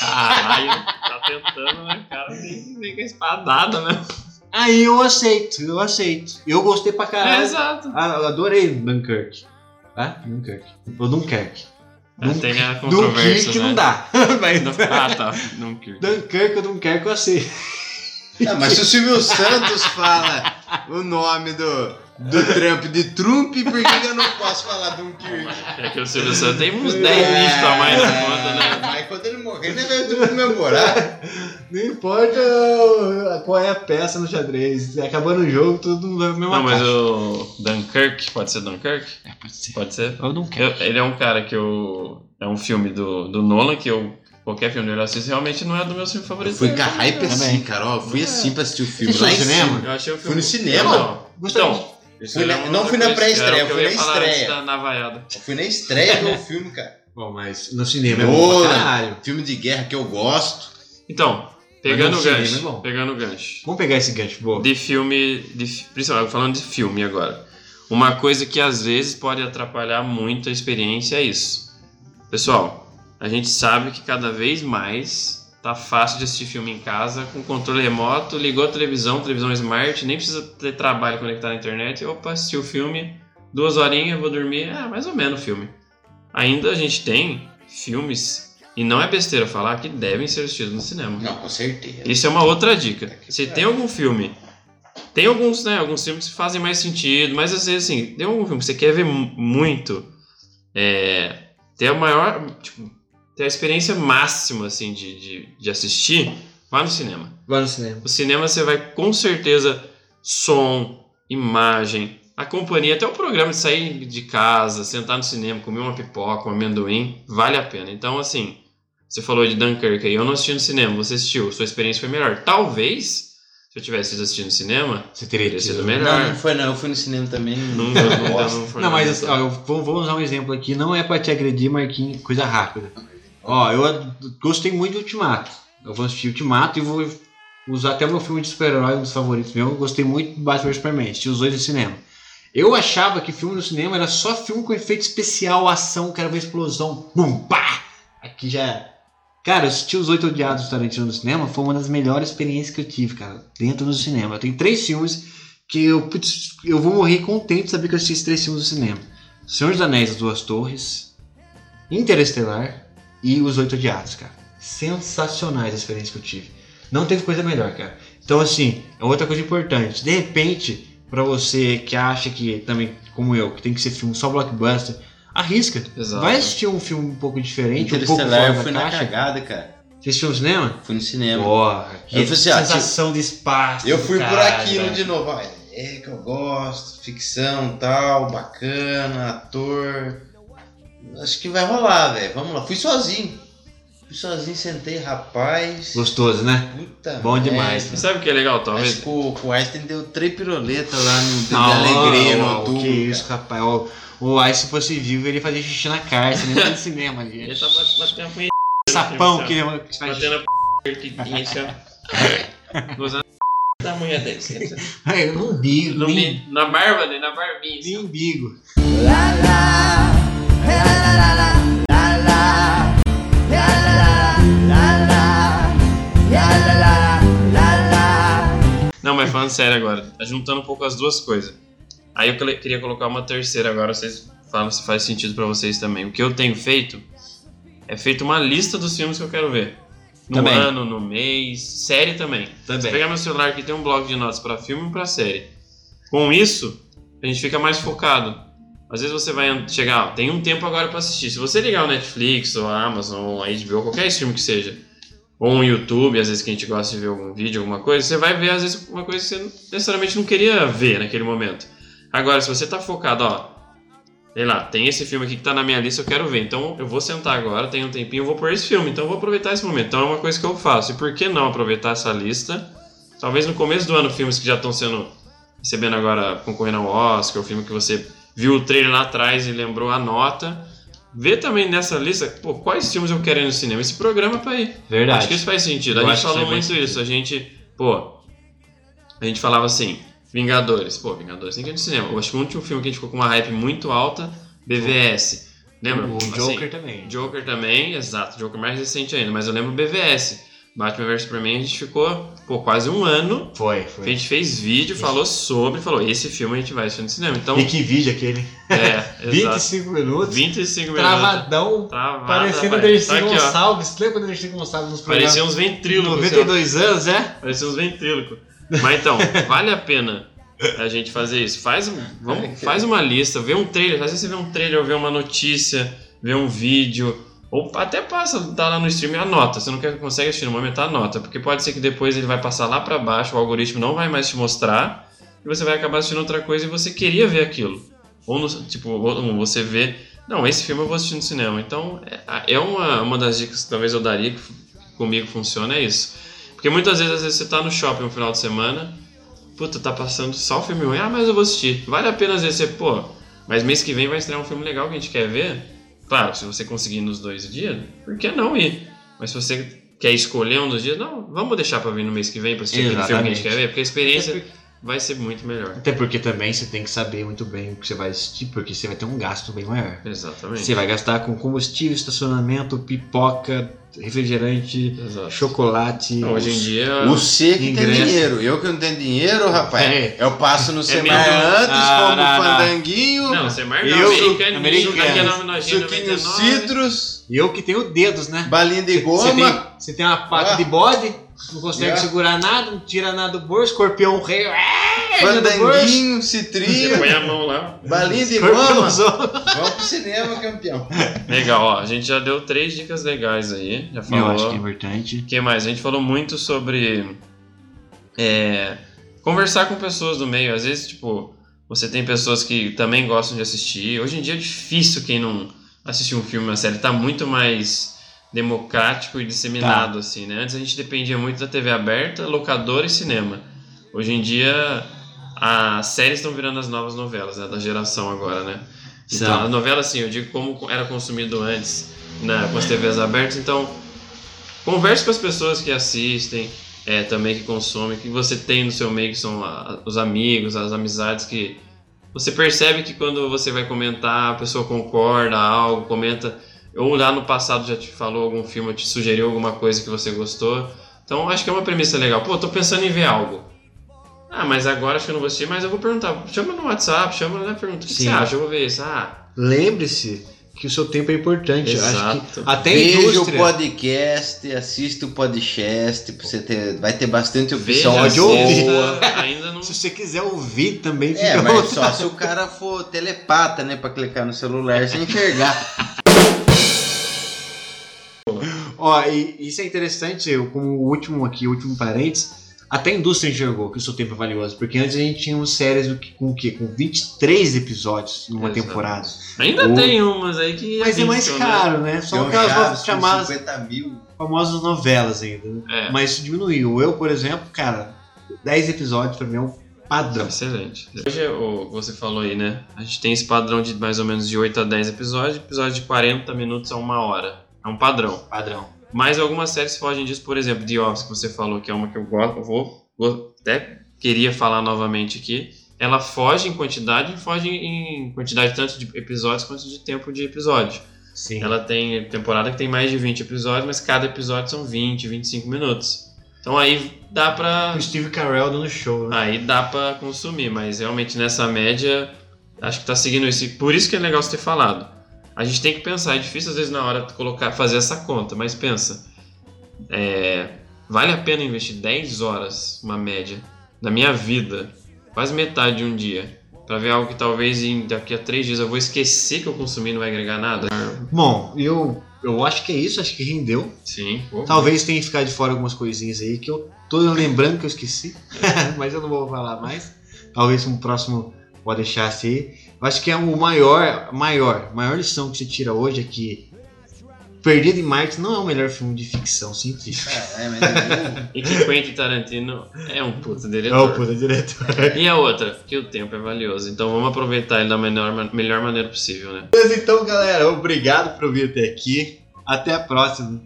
[SPEAKER 7] caralho, tá tentando, né? O cara vem vem com a espadada, né?
[SPEAKER 6] Aí eu aceito, eu aceito. Eu gostei pra
[SPEAKER 7] É,
[SPEAKER 6] caralho.
[SPEAKER 7] exato.
[SPEAKER 6] Ah, eu adorei Dunkirk. Tá? Dunkirk. Ou Dunkirk.
[SPEAKER 7] É, tem a controvérsia,
[SPEAKER 6] Dunkirk
[SPEAKER 7] né? [laughs]
[SPEAKER 6] não dá. Mas
[SPEAKER 7] Ah, tá. Não quero.
[SPEAKER 6] Dunkirk ou Dunkirk eu aceito.
[SPEAKER 9] Ah, mas se o Silvio [laughs] Santos fala o nome do, do Trump de Trump, por que, eu não posso falar Dunkirk?
[SPEAKER 7] É que o Silvio Santos tem uns 10 dígitos a mais na conta, né?
[SPEAKER 9] Mas quando ele morrer, ele vai comemorar.
[SPEAKER 6] Não importa qual é a peça no xadrez. Acabando o jogo, tudo na mesma
[SPEAKER 7] Não, mas
[SPEAKER 6] caixa.
[SPEAKER 7] o Dunkirk, pode ser Dunkirk?
[SPEAKER 6] É, pode ser.
[SPEAKER 7] Pode ser?
[SPEAKER 6] Ou Dunkirk.
[SPEAKER 7] Eu- ele é um cara que eu. É um filme do, do Nolan que eu qualquer filme do Exorcista realmente não é do meu filme favorito.
[SPEAKER 9] Fui com a hype assim, cara. Ó, fui assim pra assistir o filme. Lá
[SPEAKER 6] no
[SPEAKER 9] em
[SPEAKER 6] cinema?
[SPEAKER 7] Eu achei o
[SPEAKER 9] Fui
[SPEAKER 7] filme.
[SPEAKER 9] no cinema.
[SPEAKER 7] Não.
[SPEAKER 6] Gostei.
[SPEAKER 7] Então,
[SPEAKER 9] Fui na- não fui na pré-estreia, fui na estreia.
[SPEAKER 7] da.
[SPEAKER 9] Eu fui na estreia ver o [laughs] filme, cara.
[SPEAKER 6] Bom, mas no cinema é bom
[SPEAKER 9] Pô,
[SPEAKER 6] pra caralho.
[SPEAKER 9] filme de guerra que eu gosto.
[SPEAKER 7] Então, pegando o gancho,
[SPEAKER 6] é bom.
[SPEAKER 7] pegando o gancho.
[SPEAKER 6] Vamos pegar esse gancho, boa.
[SPEAKER 7] De filme, de, principalmente falando de filme agora. Uma coisa que às vezes pode atrapalhar muito a experiência é isso. Pessoal, a gente sabe que cada vez mais tá fácil de assistir filme em casa com controle remoto, ligou a televisão, televisão smart, nem precisa ter trabalho conectado na internet. Opa, assisti o filme, duas horinhas, vou dormir, é mais ou menos o filme. Ainda a gente tem filmes, e não é besteira falar, que devem ser assistidos no cinema.
[SPEAKER 9] Não, com certeza.
[SPEAKER 7] Isso é uma outra dica. Se tem algum filme. Tem alguns, né? Alguns filmes que fazem mais sentido, mas às vezes assim, tem algum filme que você quer ver mu- muito. É, ter a maior. Tipo, ter a experiência máxima assim, de, de, de assistir, vá no cinema.
[SPEAKER 6] Vai no cinema.
[SPEAKER 7] O cinema você vai com certeza som, imagem, a companhia, até o programa de sair de casa, sentar no cinema, comer uma pipoca, um amendoim, vale a pena. Então, assim, você falou de Dunkirk aí, eu não assisti no cinema, você assistiu, sua experiência foi melhor. Talvez, se eu tivesse assistido no cinema,
[SPEAKER 6] Você teria
[SPEAKER 7] teria sido melhor.
[SPEAKER 9] Não, não foi não. Eu fui no cinema também.
[SPEAKER 7] Não,
[SPEAKER 9] Não,
[SPEAKER 7] não, não, [laughs] não foi
[SPEAKER 6] Não,
[SPEAKER 7] nada.
[SPEAKER 6] mas ó, eu vou, vou usar um exemplo aqui, não é pra te agredir, Marquinhos, coisa rápida. Ó, eu gostei muito de Ultimato. Eu vou assistir Ultimato e vou usar até o meu filme de super-herói, um dos favoritos meu. Eu gostei muito de Batman Superman, assisti os dois no cinema. Eu achava que filme no cinema era só filme com efeito especial, ação, quero ver explosão, bum, pá! Aqui já. é. Cara, eu assisti os Oito Odiados do Tarantino no cinema, foi uma das melhores experiências que eu tive, cara, dentro do cinema. Eu tenho três filmes que eu, putz, eu vou morrer contente de saber que eu assisti esses três filmes no cinema. Senhor dos Anéis, As Duas Torres, Interestelar e Os Oito Odiados, cara. Sensacionais as experiências que eu tive. Não teve coisa melhor, cara. Então, assim, é outra coisa importante. De repente, pra você que acha que também, como eu, que tem que ser filme só blockbuster, arrisca.
[SPEAKER 7] Exato.
[SPEAKER 6] Vai assistir um filme um pouco diferente, um pouco fora da
[SPEAKER 9] fui na cagada, cara.
[SPEAKER 6] Você assistiu no cinema?
[SPEAKER 9] Fui no cinema.
[SPEAKER 6] Porra, que
[SPEAKER 9] Eu assim, ah,
[SPEAKER 6] sensação de espaço.
[SPEAKER 9] Eu fui por aquilo de novo. ó, É que eu gosto, ficção tal, bacana, ator. Acho que vai rolar, velho. Vamos lá. Fui sozinho. Fui sozinho, sentei, rapaz.
[SPEAKER 6] Gostoso, né?
[SPEAKER 9] Puta
[SPEAKER 6] Bom
[SPEAKER 9] merda.
[SPEAKER 6] demais.
[SPEAKER 7] E sabe o que é legal,
[SPEAKER 9] Acho
[SPEAKER 7] talvez?
[SPEAKER 9] que o, o Einstein deu três piroletas lá no de
[SPEAKER 6] Não,
[SPEAKER 9] alegria no
[SPEAKER 6] não,
[SPEAKER 9] tubo.
[SPEAKER 6] Que isso, rapaz. O, o Ice, se fosse vivo, ele fazia xixi na cárcere, nem no cinema ali.
[SPEAKER 7] Ele tá bat- batendo a punheta.
[SPEAKER 6] Sapão
[SPEAKER 7] assim,
[SPEAKER 6] que ele que faz
[SPEAKER 7] Batendo a p****, assim, ó. Gozando da mulher assim, ó.
[SPEAKER 6] Ai, no umbigo,
[SPEAKER 7] No Na barba, né? Na barbinha. assim,
[SPEAKER 6] nem
[SPEAKER 7] ó.
[SPEAKER 6] umbigo.
[SPEAKER 7] Não, mas falando sério agora, tá juntando um pouco as duas coisas. Aí eu queria colocar uma terceira agora, vocês falam se faz sentido pra vocês também. O que eu tenho feito é feito uma lista dos filmes que eu quero ver. No
[SPEAKER 6] Também.
[SPEAKER 7] ano, no mês, série também.
[SPEAKER 6] Também.
[SPEAKER 7] Se pegar meu celular aqui, tem um bloco de notas pra filme e pra série. Com isso, a gente fica mais focado. Às vezes você vai chegar, ó, tem um tempo agora pra assistir. Se você ligar o Netflix, ou a Amazon, ou a HBO, qualquer stream que seja, ou um YouTube, às vezes que a gente gosta de ver algum vídeo, alguma coisa, você vai ver às vezes uma coisa que você necessariamente não queria ver naquele momento. Agora, se você tá focado, ó, sei lá, tem esse filme aqui que tá na minha lista, eu quero ver. Então eu vou sentar agora, tem um tempinho, eu vou pôr esse filme, então eu vou aproveitar esse momento. Então é uma coisa que eu faço. E por que não aproveitar essa lista? Talvez no começo do ano, filmes que já estão sendo recebendo agora, concorrendo ao Oscar, o filme que você viu o trailer lá atrás e lembrou a nota. Vê também nessa lista, pô, quais filmes eu quero ir no cinema. Esse programa é pra ir.
[SPEAKER 6] Verdade.
[SPEAKER 7] Acho que isso faz sentido. A gente falou muito
[SPEAKER 6] faz
[SPEAKER 7] isso. A gente, pô, a gente falava assim, Vingadores. Pô, Vingadores tem que ir no cinema. Eu acho que o último filme que a gente ficou com uma hype muito alta, BVS. Lembra?
[SPEAKER 6] O
[SPEAKER 7] Assim,
[SPEAKER 6] Joker também.
[SPEAKER 7] Joker também, exato. Joker mais recente ainda, mas eu lembro BVS. Batman vs Superman a gente ficou, pô, quase um ano.
[SPEAKER 6] Foi,
[SPEAKER 7] A
[SPEAKER 6] foi.
[SPEAKER 7] gente fez vídeo, falou sobre, falou, esse filme a gente vai assistir no cinema. Então,
[SPEAKER 6] E que vídeo aquele?
[SPEAKER 7] é, [laughs] exato.
[SPEAKER 6] 25 minutos.
[SPEAKER 7] 25 minutos.
[SPEAKER 6] Travadão.
[SPEAKER 7] Travada,
[SPEAKER 6] Parecendo o. Dercy
[SPEAKER 7] Tá aqui.
[SPEAKER 6] Gonçalves. Lembra do Dercy Gonçalves nos programas?
[SPEAKER 7] Parecia uns ventrílocos. assim, ó.
[SPEAKER 6] 92 anos, é?
[SPEAKER 7] Parecia uns ventrílocos. Mas então, [laughs] vale a pena a gente fazer isso. Faz, vamos, faz uma lista, vê um trailer. Às vezes você vê um trailer, ou vê uma notícia, vê um vídeo, ou até passa, tá lá no stream e anota. Você não quer, consegue assistir no momento, anota. Porque pode ser que depois ele vai passar lá pra baixo, o algoritmo não vai mais te mostrar, e você vai acabar assistindo outra coisa e você queria ver aquilo. Ou, no- tipo, ou você vê Não, esse filme eu vou assistir no cinema. Então, é, é uma, uma das dicas que talvez eu daria que comigo funciona, é isso. Porque muitas vezes, às vezes, você tá no shopping no final de semana, puta, tá passando só o filme ruim, ah, mas eu vou assistir. Vale a pena, às vezes, você, pô, mas mês que vem vai estrear um filme legal que a gente quer ver. Claro, se você conseguir nos dois dias, por que não ir? Mas se você quer escolher um dos dias, não, vamos deixar pra vir no mês que vem pra assistir aquele filme que a gente quer ver, porque a experiência vai ser muito melhor.
[SPEAKER 6] Até porque também você tem que saber muito bem o que você vai assistir, porque você vai ter um gasto bem maior.
[SPEAKER 7] Exatamente.
[SPEAKER 6] Você vai gastar com combustível, estacionamento, pipoca, refrigerante, chocolate.
[SPEAKER 7] Não, hoje em dia-
[SPEAKER 9] Você que tem
[SPEAKER 6] ingresso.
[SPEAKER 9] dinheiro. Eu que não tenho dinheiro, rapaz.
[SPEAKER 6] É.
[SPEAKER 9] Eu passo no Semar
[SPEAKER 7] mesmo?
[SPEAKER 9] antes,
[SPEAKER 6] Ah,
[SPEAKER 9] como
[SPEAKER 6] não, não.
[SPEAKER 9] fandanguinho.
[SPEAKER 7] Não, você marca
[SPEAKER 6] Eu-
[SPEAKER 7] americano,
[SPEAKER 6] americano.
[SPEAKER 7] é
[SPEAKER 9] Suquinho
[SPEAKER 7] 99.
[SPEAKER 9] citros,
[SPEAKER 6] E eu que tenho dedos, né?
[SPEAKER 9] balinha de goma.
[SPEAKER 6] tem, você tem uma pata
[SPEAKER 9] Ah.
[SPEAKER 6] de bode, não consegue
[SPEAKER 9] Ah.
[SPEAKER 6] segurar nada, não tira nada do bolso, escorpião rei, é.
[SPEAKER 9] Fandanguinho,
[SPEAKER 7] Você
[SPEAKER 9] citrinho,
[SPEAKER 7] põe a mão lá.
[SPEAKER 9] balinha de.
[SPEAKER 6] Escorpiãozão.
[SPEAKER 9] Vamos pro cinema, campeão.
[SPEAKER 7] Legal, ó. A gente já deu três dicas legais aí. Já falou.
[SPEAKER 6] Eu acho que é importante.
[SPEAKER 7] O que mais? A gente falou muito sobre é, conversar com pessoas do meio. Às vezes, tipo, você tem pessoas que também gostam de assistir. Hoje em dia é difícil quem não assistir um filme, uma série. Tá muito mais democrático e disseminado, assim, né? Antes a gente dependia muito da TV aberta, locadora e cinema. Hoje em dia, as séries estão virando as novas novelas, né? Da geração agora, né? Então, a novela, assim, eu digo como era consumido antes, né, com as TVs abertas. Então, converse com as pessoas que assistem, é, também que consomem, que você tem no seu meio, que são a- os amigos, as amizades que você percebe que quando você vai comentar, a pessoa concorda algo, comenta, ou lá no passado já te falou algum filme, te sugeriu alguma coisa que você gostou. Então, acho que é uma premissa legal. Pô, tô pensando em ver algo. Ah, mas agora acho que eu não vou assistir, mas eu vou perguntar. Chama no WhatsApp, chama, né? Pergunta, o que
[SPEAKER 6] Sim.
[SPEAKER 7] você acha? Eu vou ver isso. Ah,
[SPEAKER 6] Lembre-se que o seu tempo é importante. Eu Acho
[SPEAKER 7] Exato.
[SPEAKER 6] que até
[SPEAKER 9] Veja o
[SPEAKER 6] indústria.
[SPEAKER 9] podcast, assista o podcast, você ter, vai ter bastante
[SPEAKER 7] veja,
[SPEAKER 9] opção
[SPEAKER 6] Pode ouvir.
[SPEAKER 7] ainda não...
[SPEAKER 6] Se você quiser ouvir também, fica
[SPEAKER 9] É, mas só se o cara for telepata, né? Pra clicar no celular sem enxergar. [laughs]
[SPEAKER 6] Ó, e isso é interessante, eu, como o último aqui, o último parênteses, até a indústria enxergou que o seu tempo é valioso, porque antes a gente tinha umas séries com o quê? Com 23 episódios numa
[SPEAKER 7] Exato.
[SPEAKER 6] temporada.
[SPEAKER 7] Ainda
[SPEAKER 6] Ou-
[SPEAKER 7] tem umas aí que.
[SPEAKER 6] Mas é mais
[SPEAKER 7] arriscam,
[SPEAKER 6] caro, né? Só
[SPEAKER 9] Tem um
[SPEAKER 6] aquelas chamadas
[SPEAKER 9] 50 mil.
[SPEAKER 6] famosas novelas ainda. né?
[SPEAKER 7] É.
[SPEAKER 6] Mas isso diminuiu. Eu, por exemplo, cara, 10 episódios pra mim é um padrão.
[SPEAKER 7] Excelente. Hoje, o, você falou aí, né? A gente tem esse padrão de mais ou menos de 8 a 10 episódios, episódio de 40 minutos a uma hora. É um padrão.
[SPEAKER 6] Padrão.
[SPEAKER 7] Mas algumas séries fogem disso, por exemplo, The Office, que você falou que é uma que eu gosto, eu vou, vou- até queria falar novamente aqui. Ela foge em quantidade e foge em quantidade tanto de episódios quanto de tempo de episódio.
[SPEAKER 6] Sim.
[SPEAKER 7] Ela tem temporada que tem mais de 20 episódios, mas cada episódio são 20, 25 minutos. Então aí dá pra.
[SPEAKER 6] O Steve Carell dando show, né?
[SPEAKER 7] Aí dá pra consumir, mas realmente nessa média, acho que tá seguindo isso. Por isso que é legal você ter falado. A gente tem que pensar, é difícil às vezes na hora de colocar, fazer essa conta, mas pensa. é, vale a pena investir 10 horas, uma média, da minha vida, quase metade de um dia, pra ver algo que talvez em, daqui a 3 dias eu vou esquecer que eu consumi e não vai agregar nada?
[SPEAKER 6] Bom, eu, eu acho que é isso, acho que rendeu.
[SPEAKER 7] Sim.
[SPEAKER 6] Talvez tenha ficado de fora algumas coisinhas aí que eu tô lembrando que eu esqueci, [laughs] mas eu não vou falar mais. Talvez um próximo pode deixar assim. Eu acho que é o maior, maior, maior lição que você tira hoje é que Perdido em Marte não é o melhor filme de ficção científica.
[SPEAKER 9] É, mas eu- [laughs]
[SPEAKER 7] E que Quentin Tarantino é um puta
[SPEAKER 6] É
[SPEAKER 7] diretor.
[SPEAKER 6] o puta diretor.
[SPEAKER 7] E a outra, que o tempo é valioso. Então vamos aproveitar ele da melhor, melhor maneira possível, né?
[SPEAKER 6] Mas então, galera, obrigado por vir até aqui. Até a próxima.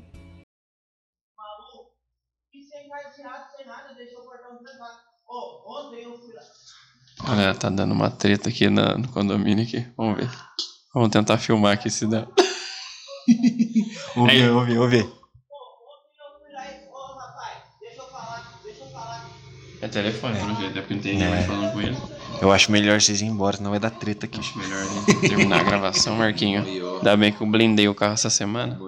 [SPEAKER 7] Olha, tá dando uma treta aqui na- no condomínio aqui. Vamos ver. Vamos tentar filmar aqui se dá. [laughs]
[SPEAKER 6] Vamos ver, vamos ver, vamos ver.
[SPEAKER 7] É telefone, pelo jeito, é porque não tem ninguém mais falando com ele.
[SPEAKER 6] Eu acho melhor vocês irem embora, senão vai dar treta aqui.
[SPEAKER 7] Acho melhor né, terminar a gravação, Marquinho. Ainda bem que eu blindei o carro essa semana.